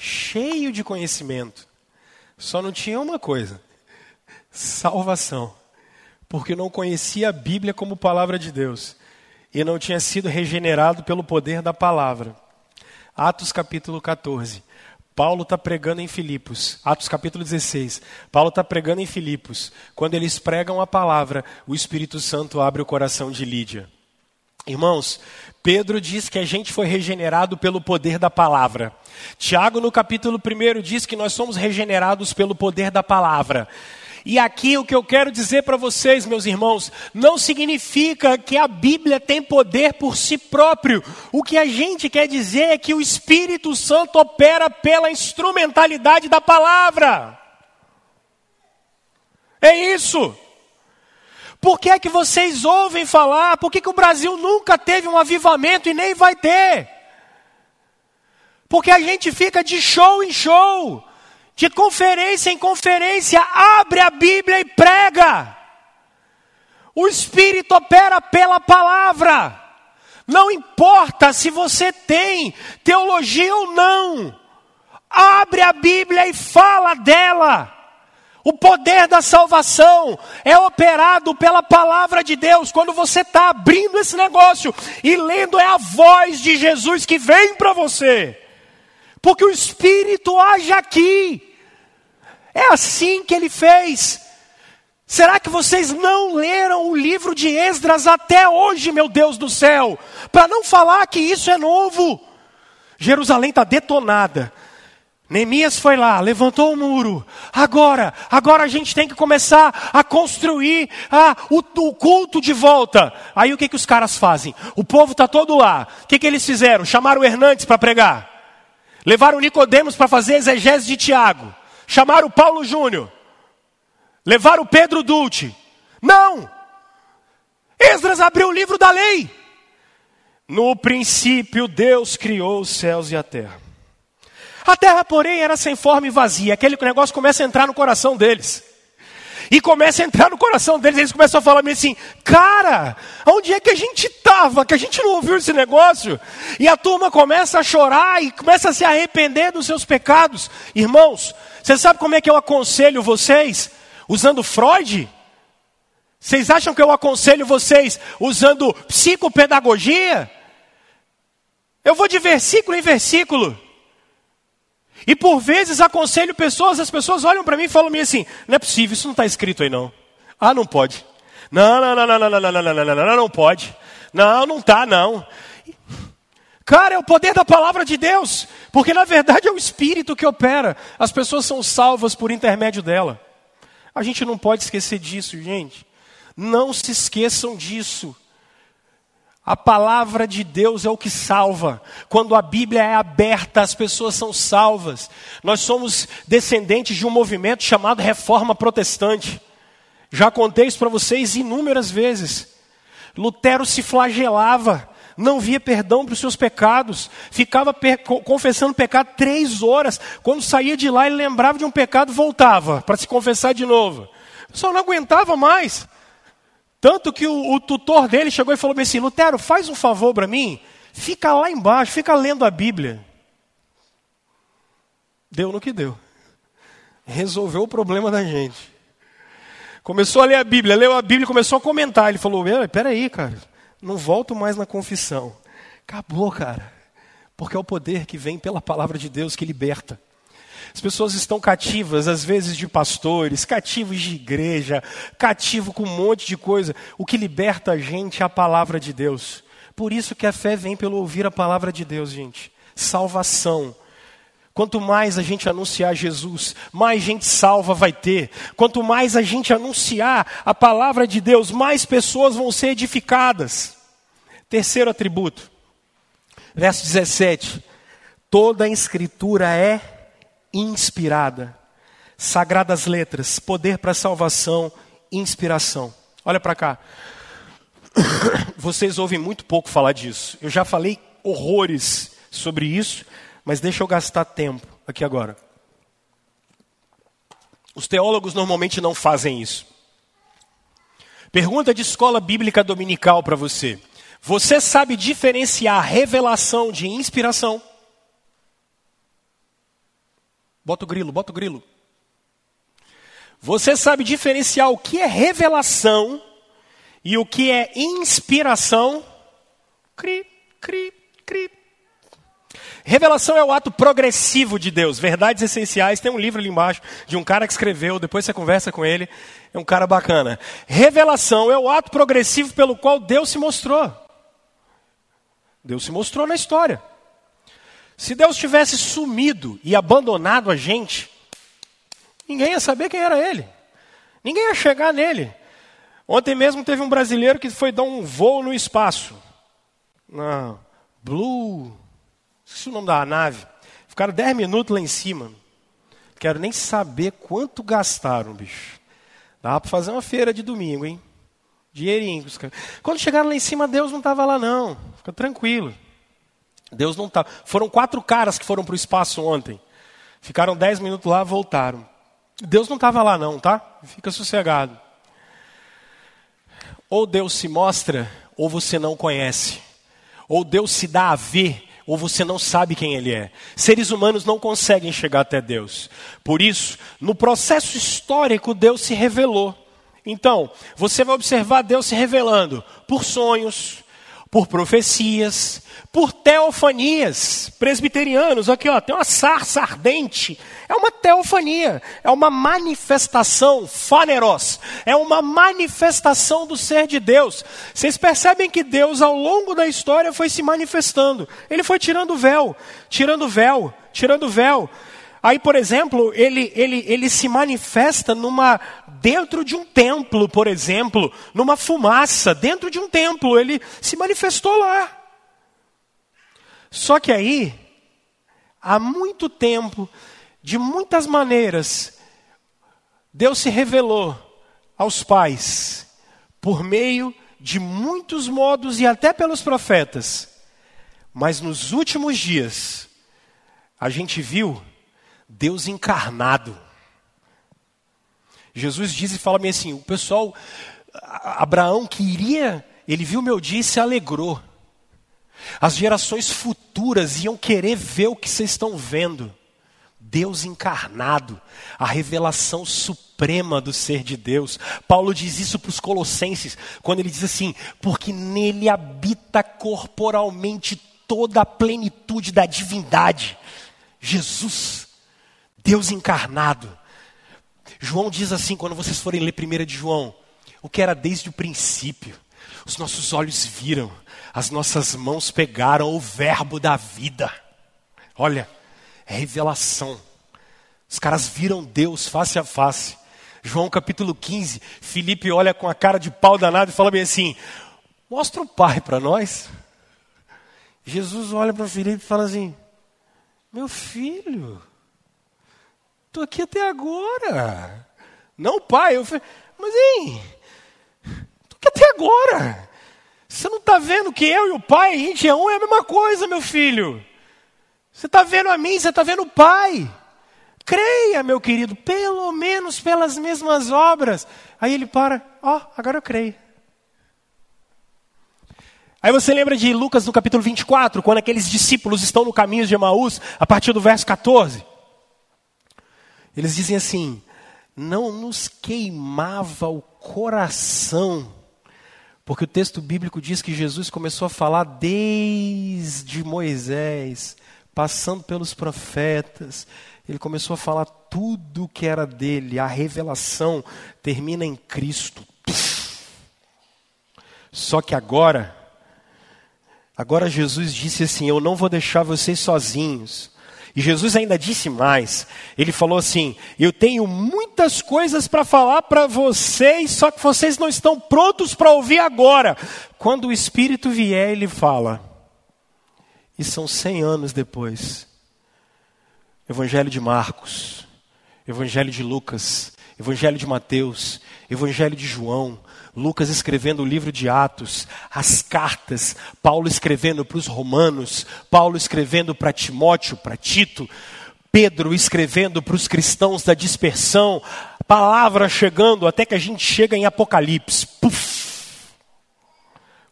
cheio de conhecimento. Só não tinha uma coisa: salvação. Porque não conhecia a Bíblia como palavra de Deus e não tinha sido regenerado pelo poder da palavra. Atos capítulo 14. Paulo está pregando em Filipos, Atos capítulo 16. Paulo está pregando em Filipos. Quando eles pregam a palavra, o Espírito Santo abre o coração de Lídia. Irmãos, Pedro diz que a gente foi regenerado pelo poder da palavra. Tiago, no capítulo 1, diz que nós somos regenerados pelo poder da palavra. E aqui o que eu quero dizer para vocês, meus irmãos, não significa que a Bíblia tem poder por si próprio. O que a gente quer dizer é que o Espírito Santo opera pela instrumentalidade da palavra. É isso. Por que é que vocês ouvem falar? Por que, que o Brasil nunca teve um avivamento e nem vai ter? Porque a gente fica de show em show, de conferência em conferência, abre a Bíblia e prega. O Espírito opera pela palavra. Não importa se você tem teologia ou não, abre a Bíblia e fala dela. O poder da salvação é operado pela palavra de Deus. Quando você está abrindo esse negócio e lendo, é a voz de Jesus que vem para você. Porque o Espírito age aqui. É assim que ele fez. Será que vocês não leram o livro de Esdras até hoje, meu Deus do céu? Para não falar que isso é novo. Jerusalém está detonada. Neemias foi lá, levantou o muro. Agora, agora a gente tem que começar a construir a, o, o, culto de volta. Aí o que, que os caras fazem? O povo está todo lá. O que, que eles fizeram? Chamaram o Hernandes para pregar. Levaram Nicodemos para fazer exegese de Tiago. Chamaram Paulo Júnior. Levaram Pedro Dulce. Não! Esdras abriu o livro da lei. No princípio, Deus criou os céus e a terra. A terra, porém, era sem forma e vazia. Aquele negócio começa a entrar no coração deles. E começa a entrar no coração deles, eles começam a falar assim: cara, onde é que a gente estava? Que a gente não ouviu esse negócio? E a turma começa a chorar e começa a se arrepender dos seus pecados. Irmãos, você sabe como é que eu aconselho vocês? Usando Freud? Vocês acham que eu aconselho vocês usando psicopedagogia? Eu vou de versículo em versículo. E por vezes aconselho pessoas, as pessoas olham para mim e falam assim: não é possível, isso não está escrito aí não. Ah, não pode. Não, não, não, não, não, não, não, não, não, não, não, pode. Não, não está, não. Cara, é o poder da palavra de Deus, porque na verdade é o Espírito que opera. As pessoas são salvas por intermédio dela. A gente não pode esquecer disso, gente. Não se esqueçam disso. A palavra de Deus é o que salva. Quando a Bíblia é aberta, as pessoas são salvas. Nós somos descendentes de um movimento chamado Reforma Protestante. Já contei isso para vocês inúmeras vezes. Lutero se flagelava, não via perdão para os seus pecados, ficava confessando pecado três horas. Quando saía de lá, ele lembrava de um pecado, voltava para se confessar de novo. O pessoal não aguentava mais. Tanto que o, o tutor dele chegou e falou assim: Lutero, faz um favor para mim, fica lá embaixo, fica lendo a Bíblia. Deu no que deu. Resolveu o problema da gente. Começou a ler a Bíblia, leu a Bíblia e começou a comentar. Ele falou: Peraí, cara, não volto mais na confissão. Acabou, cara. Porque é o poder que vem pela palavra de Deus que liberta. As pessoas estão cativas, às vezes, de pastores, cativos de igreja, cativo com um monte de coisa. O que liberta a gente é a palavra de Deus. Por isso que a fé vem pelo ouvir a palavra de Deus, gente. Salvação. Quanto mais a gente anunciar Jesus, mais gente salva vai ter. Quanto mais a gente anunciar a palavra de Deus, mais pessoas vão ser edificadas. Terceiro atributo, verso 17: toda a escritura é inspirada. Sagradas letras, poder para salvação, inspiração. Olha para cá. <coughs> Vocês ouvem muito pouco falar disso. Eu já falei horrores sobre isso, mas deixa eu gastar tempo aqui agora. Os teólogos normalmente não fazem isso. Pergunta de escola bíblica dominical para você. Você sabe diferenciar revelação de inspiração? Bota o grilo, bota o grilo. Você sabe diferenciar o que é revelação e o que é inspiração? Cri, cri, cri. Revelação é o ato progressivo de Deus, verdades essenciais. Tem um livro ali embaixo de um cara que escreveu, depois você conversa com ele, é um cara bacana. Revelação é o ato progressivo pelo qual Deus se mostrou. Deus se mostrou na história. Se Deus tivesse sumido e abandonado a gente, ninguém ia saber quem era ele. Ninguém ia chegar nele. Ontem mesmo teve um brasileiro que foi dar um voo no espaço. Na Blue. Esqueci o nome da nave. Ficaram 10 minutos lá em cima. Quero nem saber quanto gastaram, bicho. Dá para fazer uma feira de domingo, hein? Dinheirinho. Quando chegaram lá em cima, Deus não estava lá, não. Fica tranquilo. Deus não está. Foram quatro caras que foram para o espaço ontem. Ficaram dez minutos lá, voltaram. Deus não estava lá, não, tá? Fica sossegado. Ou Deus se mostra, ou você não conhece. Ou Deus se dá a ver, ou você não sabe quem Ele é. Seres humanos não conseguem chegar até Deus. Por isso, no processo histórico, Deus se revelou. Então, você vai observar Deus se revelando por sonhos, por profecias, por teofanias. Presbiterianos, aqui ó, tem uma sarça ardente. É uma teofania, é uma manifestação, faneros, é uma manifestação do ser de Deus. Vocês percebem que Deus, ao longo da história, foi se manifestando. Ele foi tirando o véu, tirando o véu, tirando o véu. Aí, por exemplo, ele, ele, ele se manifesta numa dentro de um templo, por exemplo, numa fumaça, dentro de um templo, ele se manifestou lá. Só que aí, há muito tempo, de muitas maneiras, Deus se revelou aos pais por meio de muitos modos e até pelos profetas. Mas nos últimos dias, a gente viu Deus encarnado. Jesus diz e fala bem assim: o pessoal, Abraão queria, ele viu meu dia e se alegrou. As gerações futuras iam querer ver o que vocês estão vendo. Deus encarnado, a revelação suprema do ser de Deus. Paulo diz isso para os Colossenses, quando ele diz assim: porque nele habita corporalmente toda a plenitude da divindade. Jesus, Deus encarnado. João diz assim, quando vocês forem ler 1 de João, o que era desde o princípio. Os nossos olhos viram, as nossas mãos pegaram o verbo da vida. Olha, é revelação. Os caras viram Deus face a face. João capítulo 15, Felipe olha com a cara de pau danado e fala bem assim: Mostra o Pai para nós. Jesus olha para Felipe e fala assim: Meu filho, Estou aqui até agora. Não, pai. Eu falei, mas hein? Estou aqui até agora. Você não está vendo que eu e o Pai, a gente é um, é a mesma coisa, meu filho. Você está vendo a mim, você está vendo o Pai. Creia, meu querido, pelo menos pelas mesmas obras. Aí ele para, ó, oh, agora eu creio. Aí você lembra de Lucas no capítulo 24, quando aqueles discípulos estão no caminho de Emaús, a partir do verso 14. Eles dizem assim: Não nos queimava o coração porque o texto bíblico diz que Jesus começou a falar desde Moisés, passando pelos profetas, ele começou a falar tudo que era dele, a revelação termina em Cristo. Só que agora, agora Jesus disse assim: Eu não vou deixar vocês sozinhos. E Jesus ainda disse mais. Ele falou assim: Eu tenho muitas coisas para falar para vocês, só que vocês não estão prontos para ouvir agora. Quando o Espírito vier, ele fala. E são cem anos depois. Evangelho de Marcos, Evangelho de Lucas, Evangelho de Mateus, Evangelho de João, Lucas escrevendo o livro de Atos, as cartas, Paulo escrevendo para os romanos, Paulo escrevendo para Timóteo, para Tito, Pedro escrevendo para os cristãos da dispersão, palavra chegando até que a gente chega em Apocalipse. Puf!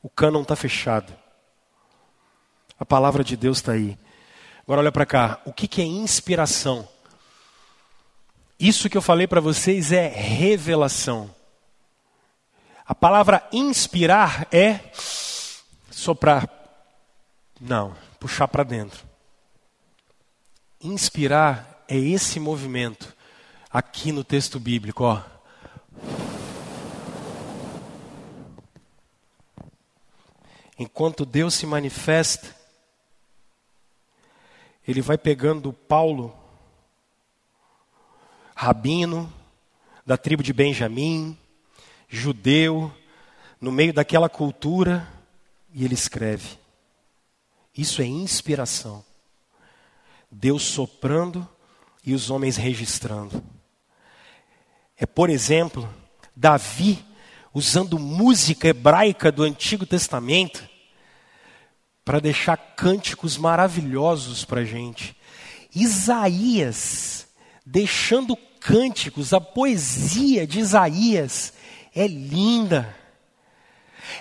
O cânon está fechado. A palavra de Deus está aí. Agora olha para cá. O que, que é inspiração? Isso que eu falei para vocês é revelação. A palavra inspirar é soprar. Não, puxar para dentro. Inspirar é esse movimento aqui no texto bíblico, ó. Enquanto Deus se manifesta, ele vai pegando Paulo, rabino da tribo de Benjamim, judeu, no meio daquela cultura, e ele escreve. Isso é inspiração. Deus soprando e os homens registrando. É, por exemplo, Davi usando música hebraica do Antigo Testamento para deixar cânticos maravilhosos para a gente. Isaías deixando cânticos, a poesia de Isaías é linda.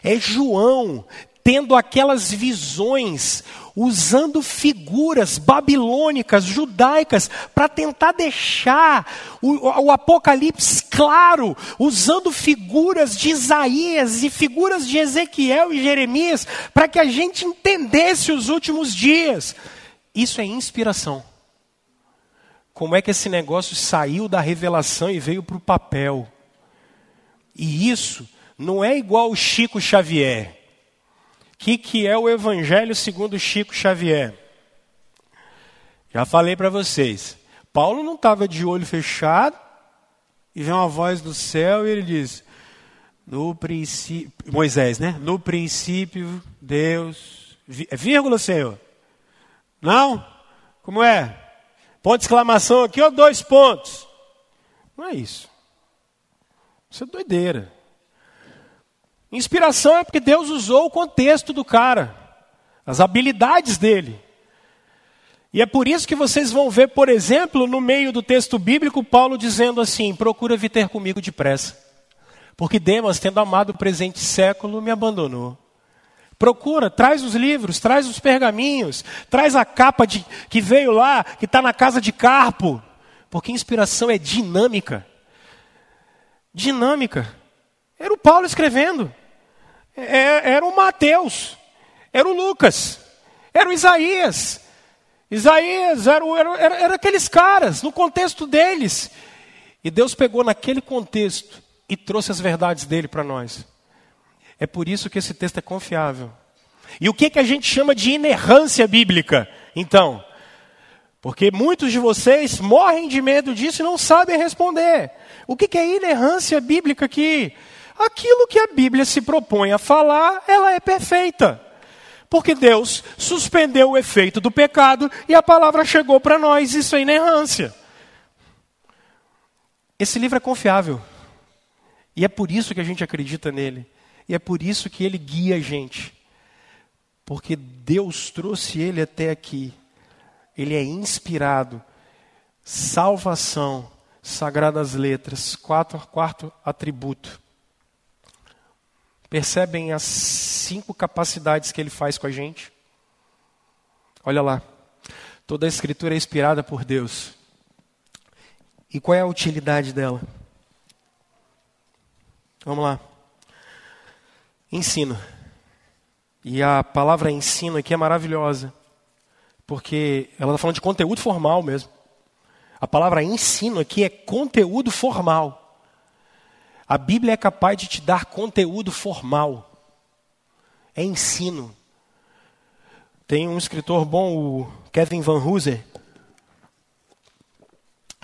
É João tendo aquelas visões, usando figuras babilônicas, judaicas, para tentar deixar o, o, Apocalipse claro, usando figuras de Isaías e figuras de Ezequiel e Jeremias, para que a gente entendesse os últimos dias. Isso é inspiração. Como é que esse negócio saiu da revelação e veio para o papel? E isso não é igual o Chico Xavier. O que, que é o Evangelho segundo Chico Xavier? Já falei para vocês. Paulo não estava de olho fechado e vem uma voz do céu e ele diz: No princípio. Moisés, né? No princípio, Deus. É vírgula, Senhor? Não? Como é? Ponto de exclamação aqui ou dois pontos? Não é isso. Isso é doideira. Inspiração é porque Deus usou o contexto do cara, as habilidades dele. E é por isso que vocês vão ver, por exemplo, no meio do texto bíblico, Paulo dizendo assim: procura vir ter comigo depressa. Porque Demas, tendo amado o presente século, me abandonou. Procura, traz os livros, traz os pergaminhos, traz a capa de, que veio lá, que está na casa de Carpo. Porque inspiração é dinâmica dinâmica. Era o Paulo escrevendo. É, era o Mateus. Era o Lucas. Era o Isaías. Isaías era, era, era aqueles caras, no contexto deles. E Deus pegou naquele contexto e trouxe as verdades dele para nós. É por isso que esse texto é confiável. E o que, que a gente chama de inerrância bíblica? Então, porque muitos de vocês morrem de medo disso e não sabem responder. O que é inerrância bíblica aqui? Aquilo que a Bíblia se propõe a falar, ela é perfeita. Porque Deus suspendeu o efeito do pecado e a palavra chegou para nós, isso é inerrância. Esse livro é confiável. E é por isso que a gente acredita nele. E é por isso que ele guia a gente. Porque Deus trouxe ele até aqui. Ele é inspirado. Salvação, sagradas letras, quatro, quarto atributo. Percebem as cinco capacidades que ele faz com a gente? Olha lá. Toda a escritura é inspirada por Deus. E qual é a utilidade dela? Vamos lá. Ensino. E a palavra ensino aqui é maravilhosa, porque ela está falando de conteúdo formal mesmo. A palavra ensino aqui é conteúdo formal. A Bíblia é capaz de te dar conteúdo formal. É ensino. Tem um escritor bom, o Kevin Van Hooser.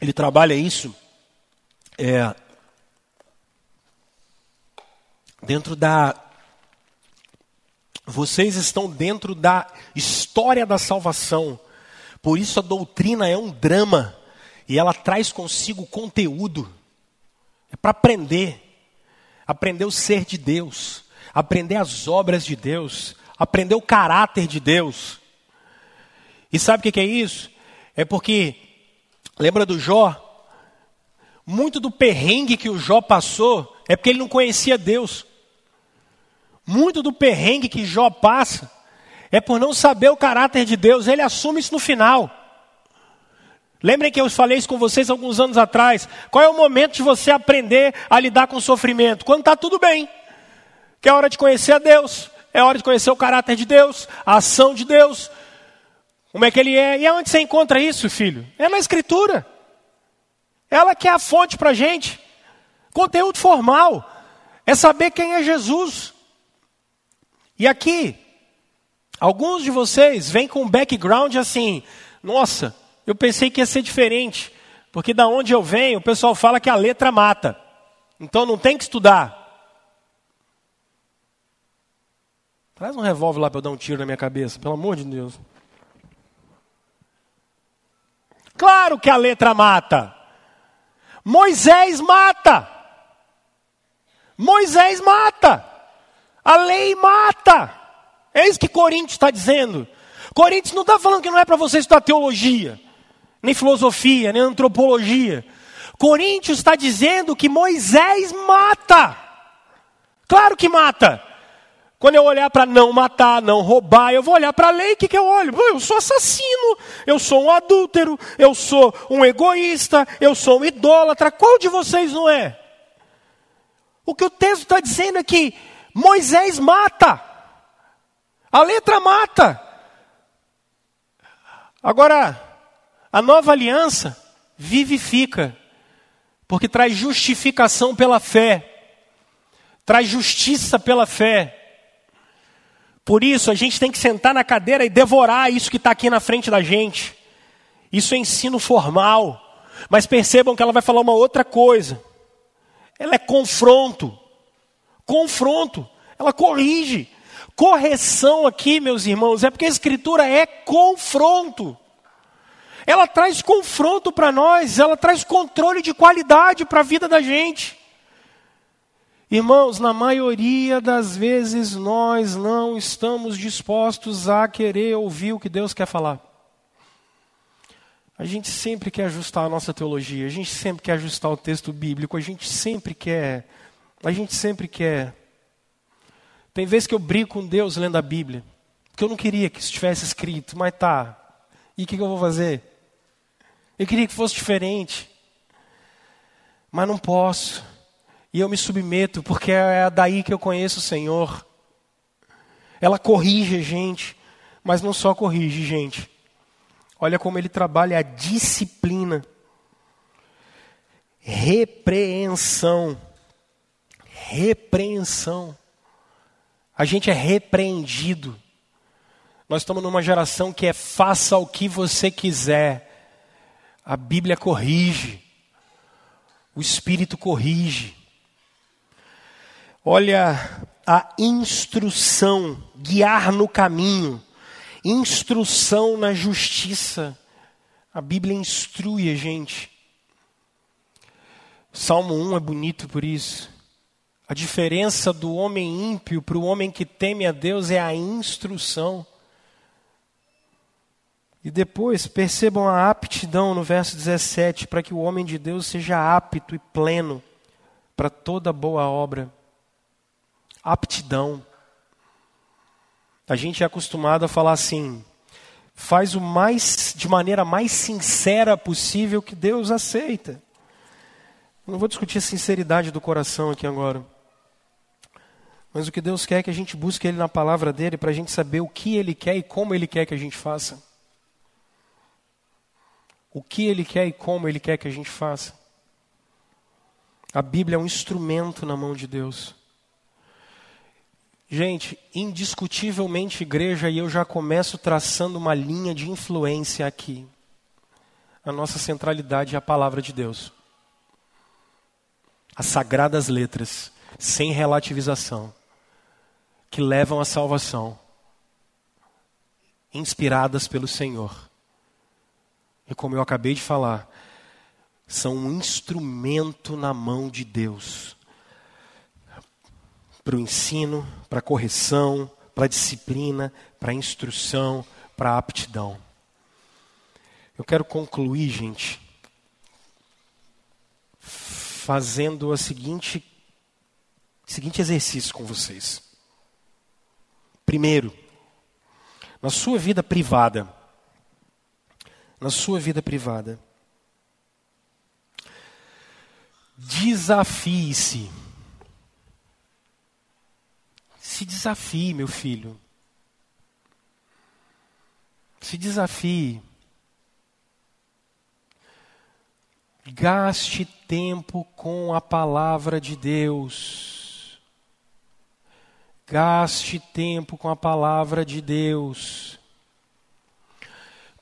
Ele trabalha isso é, dentro da. Vocês estão dentro da história da salvação. Por isso a doutrina é um drama. E ela traz consigo conteúdo. É para aprender. Aprender o ser de Deus. Aprender as obras de Deus. Aprender o caráter de Deus. E sabe o que é isso? É porque, lembra do Jó? Muito do perrengue que o Jó passou é porque ele não conhecia Deus. Muito do perrengue que Jó passa é por não saber o caráter de Deus. Ele assume isso no final. Lembrem que eu falei isso com vocês alguns anos atrás. Qual é o momento de você aprender a lidar com o sofrimento? Quando está tudo bem. Que é hora de conhecer a Deus. É hora de conhecer o caráter de Deus, a ação de Deus. Como é que ele é. E aonde você encontra isso, filho? É na Escritura. Ela que é a fonte para a gente. Conteúdo formal. É saber quem é Jesus. E aqui, alguns de vocês vêm com um background assim: nossa, eu pensei que ia ser diferente, porque da onde eu venho, o pessoal fala que a letra mata. Então não tem que estudar. Traz um revólver lá para eu dar um tiro na minha cabeça, pelo amor de Deus. Claro que a letra mata. Moisés mata. Moisés mata. A lei mata. É isso que Coríntios está dizendo. Coríntios não está falando que não é para você estudar teologia nem filosofia, nem antropologia. Coríntios está dizendo que Moisés mata. Claro que mata. Quando eu olhar para não matar, não roubar, eu vou olhar para a lei, o que, que eu olho? Eu sou assassino, eu sou um adúltero, eu sou um egoísta, eu sou um idólatra. Qual de vocês não é? O que o texto está dizendo é que Moisés mata. A letra mata. Agora, a nova aliança vivifica, porque traz justificação pela fé, traz justiça pela fé. Por isso, a gente tem que sentar na cadeira e devorar isso que está aqui na frente da gente. Isso é ensino formal. Mas percebam que ela vai falar uma outra coisa. Ela é confronto. Confronto. Ela corrige. Correção aqui, meus irmãos, é porque a Escritura é confronto. Ela traz confronto para nós, ela traz controle de qualidade para a vida da gente. Irmãos, na maioria das vezes nós não estamos dispostos a querer ouvir o que Deus quer falar. A gente sempre quer ajustar a nossa teologia, a gente sempre quer ajustar o texto bíblico, a gente sempre quer, a gente sempre quer. Tem vezes que eu brigo com Deus lendo a Bíblia, porque eu não queria que isso estivesse escrito, mas tá. E o que, que eu vou fazer? Eu queria que fosse diferente. Mas não posso. E eu me submeto, porque é daí que eu conheço o Senhor. Ela corrige a gente, mas não só corrige, gente. Olha como ele trabalha a disciplina. Repreensão. Repreensão. A gente é repreendido. Nós estamos numa geração que é faça o que você quiser. A Bíblia corrige, o Espírito corrige. Olha a instrução, guiar no caminho, instrução na justiça. A Bíblia instrui a gente. Salmo 1 é bonito por isso. A diferença do homem ímpio para o homem que teme a Deus é a instrução. E depois percebam a aptidão no verso 17, para que o homem de Deus seja apto e pleno para toda boa obra. Aptidão. A gente é acostumado a falar assim: faz o mais de maneira mais sincera possível que Deus aceita. não vou discutir a sinceridade do coração aqui agora. Mas o que Deus quer é que a gente busque Ele na palavra dele para a gente saber o que Ele quer e como Ele quer que a gente faça o que Ele quer e como Ele quer que a gente faça. A Bíblia é um instrumento na mão de Deus. Gente, indiscutivelmente, igreja, e eu já começo traçando uma linha de influência aqui. A nossa centralidade é a palavra de Deus. As sagradas letras, sem relativização, que levam à salvação, inspiradas pelo Senhor e como eu acabei de falar, são um instrumento na mão de Deus para o ensino, para a correção, para a disciplina, para a instrução, para a aptidão. Eu quero concluir, gente, fazendo o seguinte, seguinte exercício com vocês. Primeiro, na sua vida privada, na sua vida privada. Desafie-se. Se desafie, meu filho. Se desafie. Gaste tempo com a palavra de Deus. Gaste tempo com a palavra de Deus.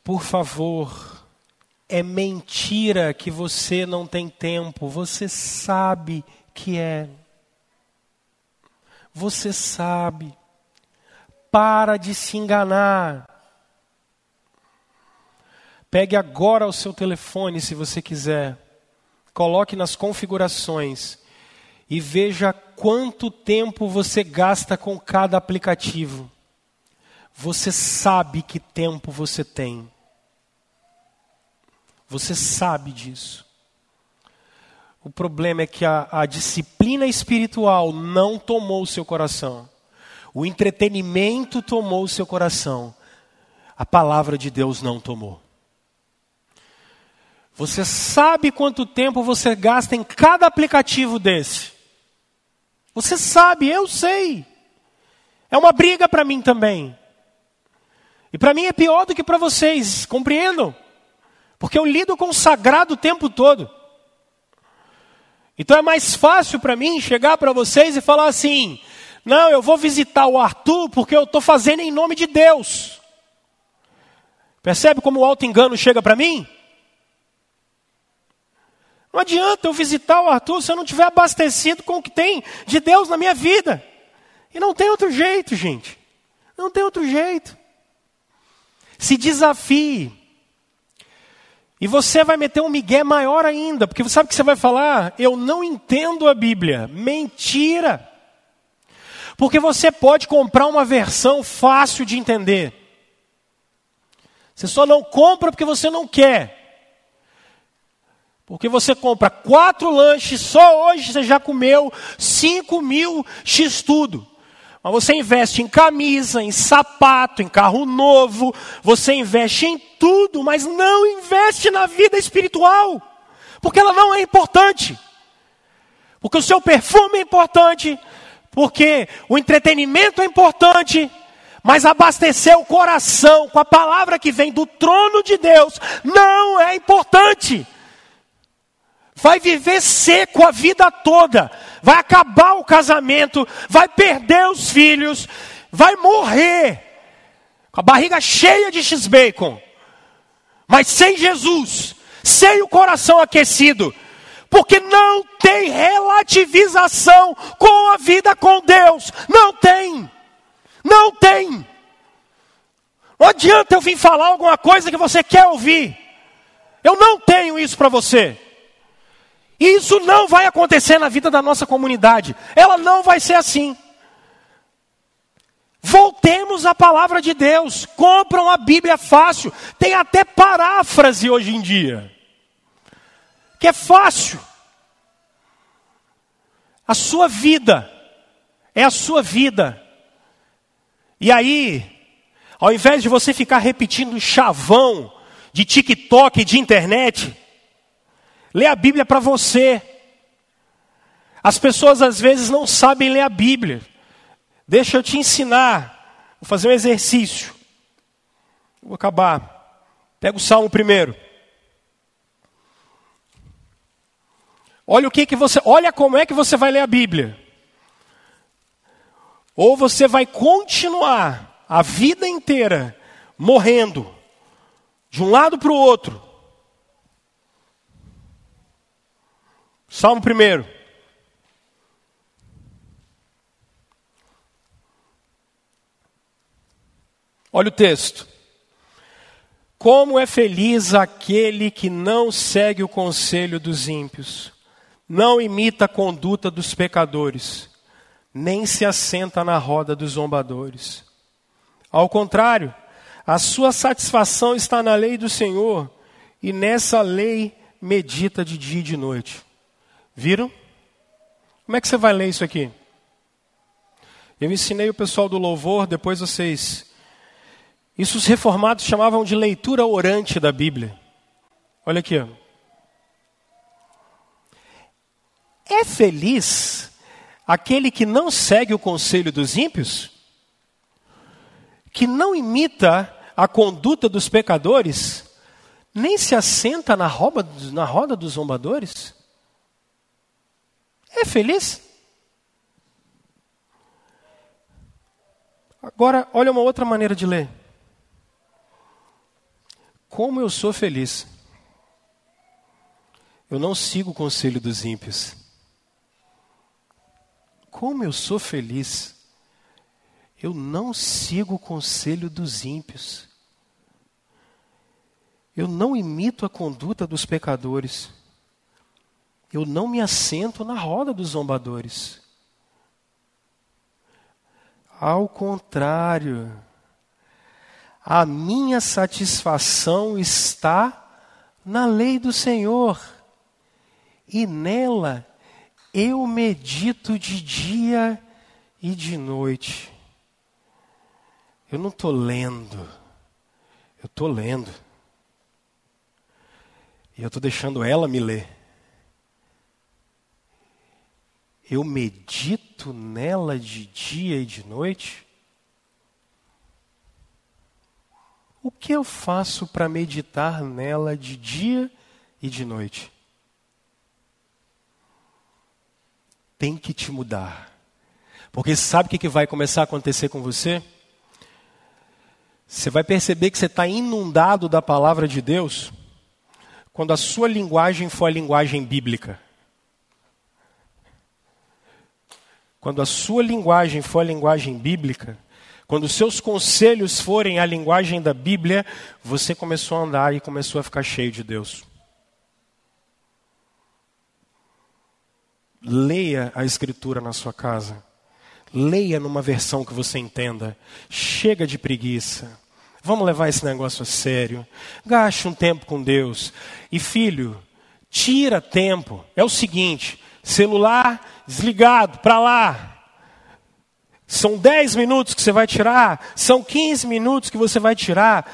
Por favor, é mentira que você não tem tempo, você sabe que é. Você sabe. Para de se enganar. Pegue agora o seu telefone, se você quiser. Coloque nas configurações e veja quanto tempo você gasta com cada aplicativo. Você sabe que tempo você tem. Você sabe disso. O problema é que a, a disciplina espiritual não tomou o seu coração. O entretenimento tomou o seu coração. A palavra de Deus não tomou. Você sabe quanto tempo você gasta em cada aplicativo desse. Você sabe, eu sei. É uma briga para mim também. E para mim é pior do que para vocês, compreendam? Porque eu lido com o sagrado o tempo todo. Então é mais fácil para mim chegar para vocês e falar assim: não, eu vou visitar o Arthur porque eu estou fazendo em nome de Deus. Percebe como o auto-engano chega para mim? Não adianta eu visitar o Arthur se eu não tiver abastecido com o que tem de Deus na minha vida. E não tem outro jeito, gente. Não tem outro jeito. Se desafie. E você vai meter um migué maior ainda, porque sabe o que você vai falar? Eu não entendo a Bíblia. Mentira! Porque você pode comprar uma versão fácil de entender. Você só não compra porque você não quer. Porque você compra quatro lanches, só hoje você já comeu cinco mil x tudo. Mas você investe em camisa, em sapato, em carro novo, você investe em tudo, mas não investe na vida espiritual, porque ela não é importante. Porque o seu perfume é importante, porque o entretenimento é importante, mas abastecer o coração com a palavra que vem do trono de Deus não é importante vai viver seco a vida toda, vai acabar o casamento, vai perder os filhos, vai morrer com a barriga cheia de x-bacon, mas sem Jesus, sem o coração aquecido, porque não tem relativização com a vida com Deus, não tem, não tem. Não adianta eu vir falar alguma coisa que você quer ouvir. Eu não tenho isso para você. Isso não vai acontecer na vida da nossa comunidade. Ela não vai ser assim. Voltemos à palavra de Deus. Compram a Bíblia fácil. Tem até paráfrase hoje em dia. Que é fácil. A sua vida é a sua vida. E aí, ao invés de você ficar repetindo chavão de TikTok, de internet, lê a Bíblia para você. As pessoas às vezes não sabem ler a Bíblia. Deixa eu te ensinar. Vou fazer um exercício. Vou acabar. Pega o salmo primeiro. Olha o que que você, olha como é que você vai ler a Bíblia. Ou você vai continuar a vida inteira morrendo de um lado para o outro. Salmo primeiro. Olha o texto. Como é feliz aquele que não segue o conselho dos ímpios, não imita a conduta dos pecadores, nem se assenta na roda dos zombadores. Ao contrário, a sua satisfação está na lei do Senhor, e nessa lei medita de dia e de noite. Viram? Como é que você vai ler isso aqui? Eu ensinei o pessoal do louvor, depois vocês isso os reformados chamavam de leitura orante da Bíblia. Olha aqui. É feliz aquele que não segue o conselho dos ímpios? Que não imita a conduta dos pecadores? Nem se assenta na roda, na roda dos zombadores? É feliz? Agora, olha uma outra maneira de ler. Como eu sou feliz. Eu não sigo o conselho dos ímpios. Como eu sou feliz. Eu não sigo o conselho dos ímpios. Eu não imito a conduta dos pecadores. Eu não me assento na roda dos zombadores. Ao contrário, a minha satisfação está na lei do Senhor, e nela eu medito de dia e de noite. Eu não estou lendo, eu estou lendo. E eu estou deixando ela me ler. Eu medito nela de dia e de noite. O que eu faço para meditar nela de dia e de noite? Tem que te mudar. Porque sabe o que vai começar a acontecer com você? Você vai perceber que você está inundado da palavra de Deus quando a sua linguagem for a linguagem bíblica. Quando a sua linguagem for a linguagem bíblica, quando os seus conselhos forem a linguagem da Bíblia, você começou a andar e começou a ficar cheio de Deus. Leia a Escritura na sua casa. Leia numa versão que você entenda. Chega de preguiça. Vamos levar esse negócio a sério. Gaste um tempo com Deus. E filho, tira tempo. É o seguinte: celular desligado, para lá. São 10 minutos que você vai tirar, são 15 minutos que você vai tirar.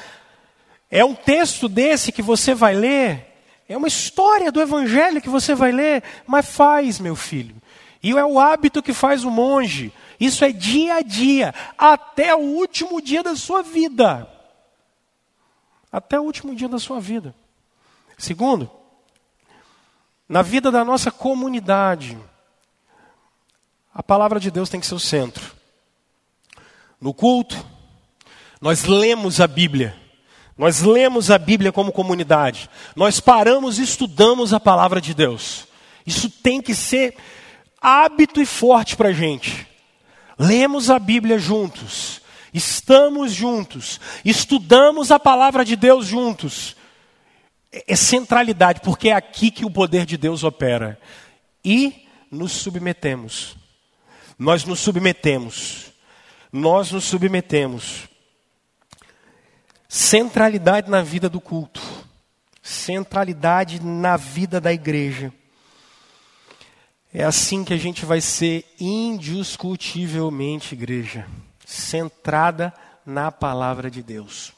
É um texto desse que você vai ler, é uma história do evangelho que você vai ler, mas faz, meu filho. E é o hábito que faz o monge. Isso é dia a dia, até o último dia da sua vida. Até o último dia da sua vida. Segundo, na vida da nossa comunidade, a palavra de Deus tem que ser o centro no culto, nós lemos a Bíblia. Nós lemos a Bíblia como comunidade. Nós paramos e estudamos a palavra de Deus. Isso tem que ser hábito e forte para a gente. Lemos a Bíblia juntos. Estamos juntos. Estudamos a palavra de Deus juntos. É centralidade, porque é aqui que o poder de Deus opera. E nos submetemos. Nós nos submetemos. Nós nos submetemos. Centralidade na vida do culto. Centralidade na vida da igreja. É assim que a gente vai ser indiscutivelmente igreja, centrada na palavra de Deus.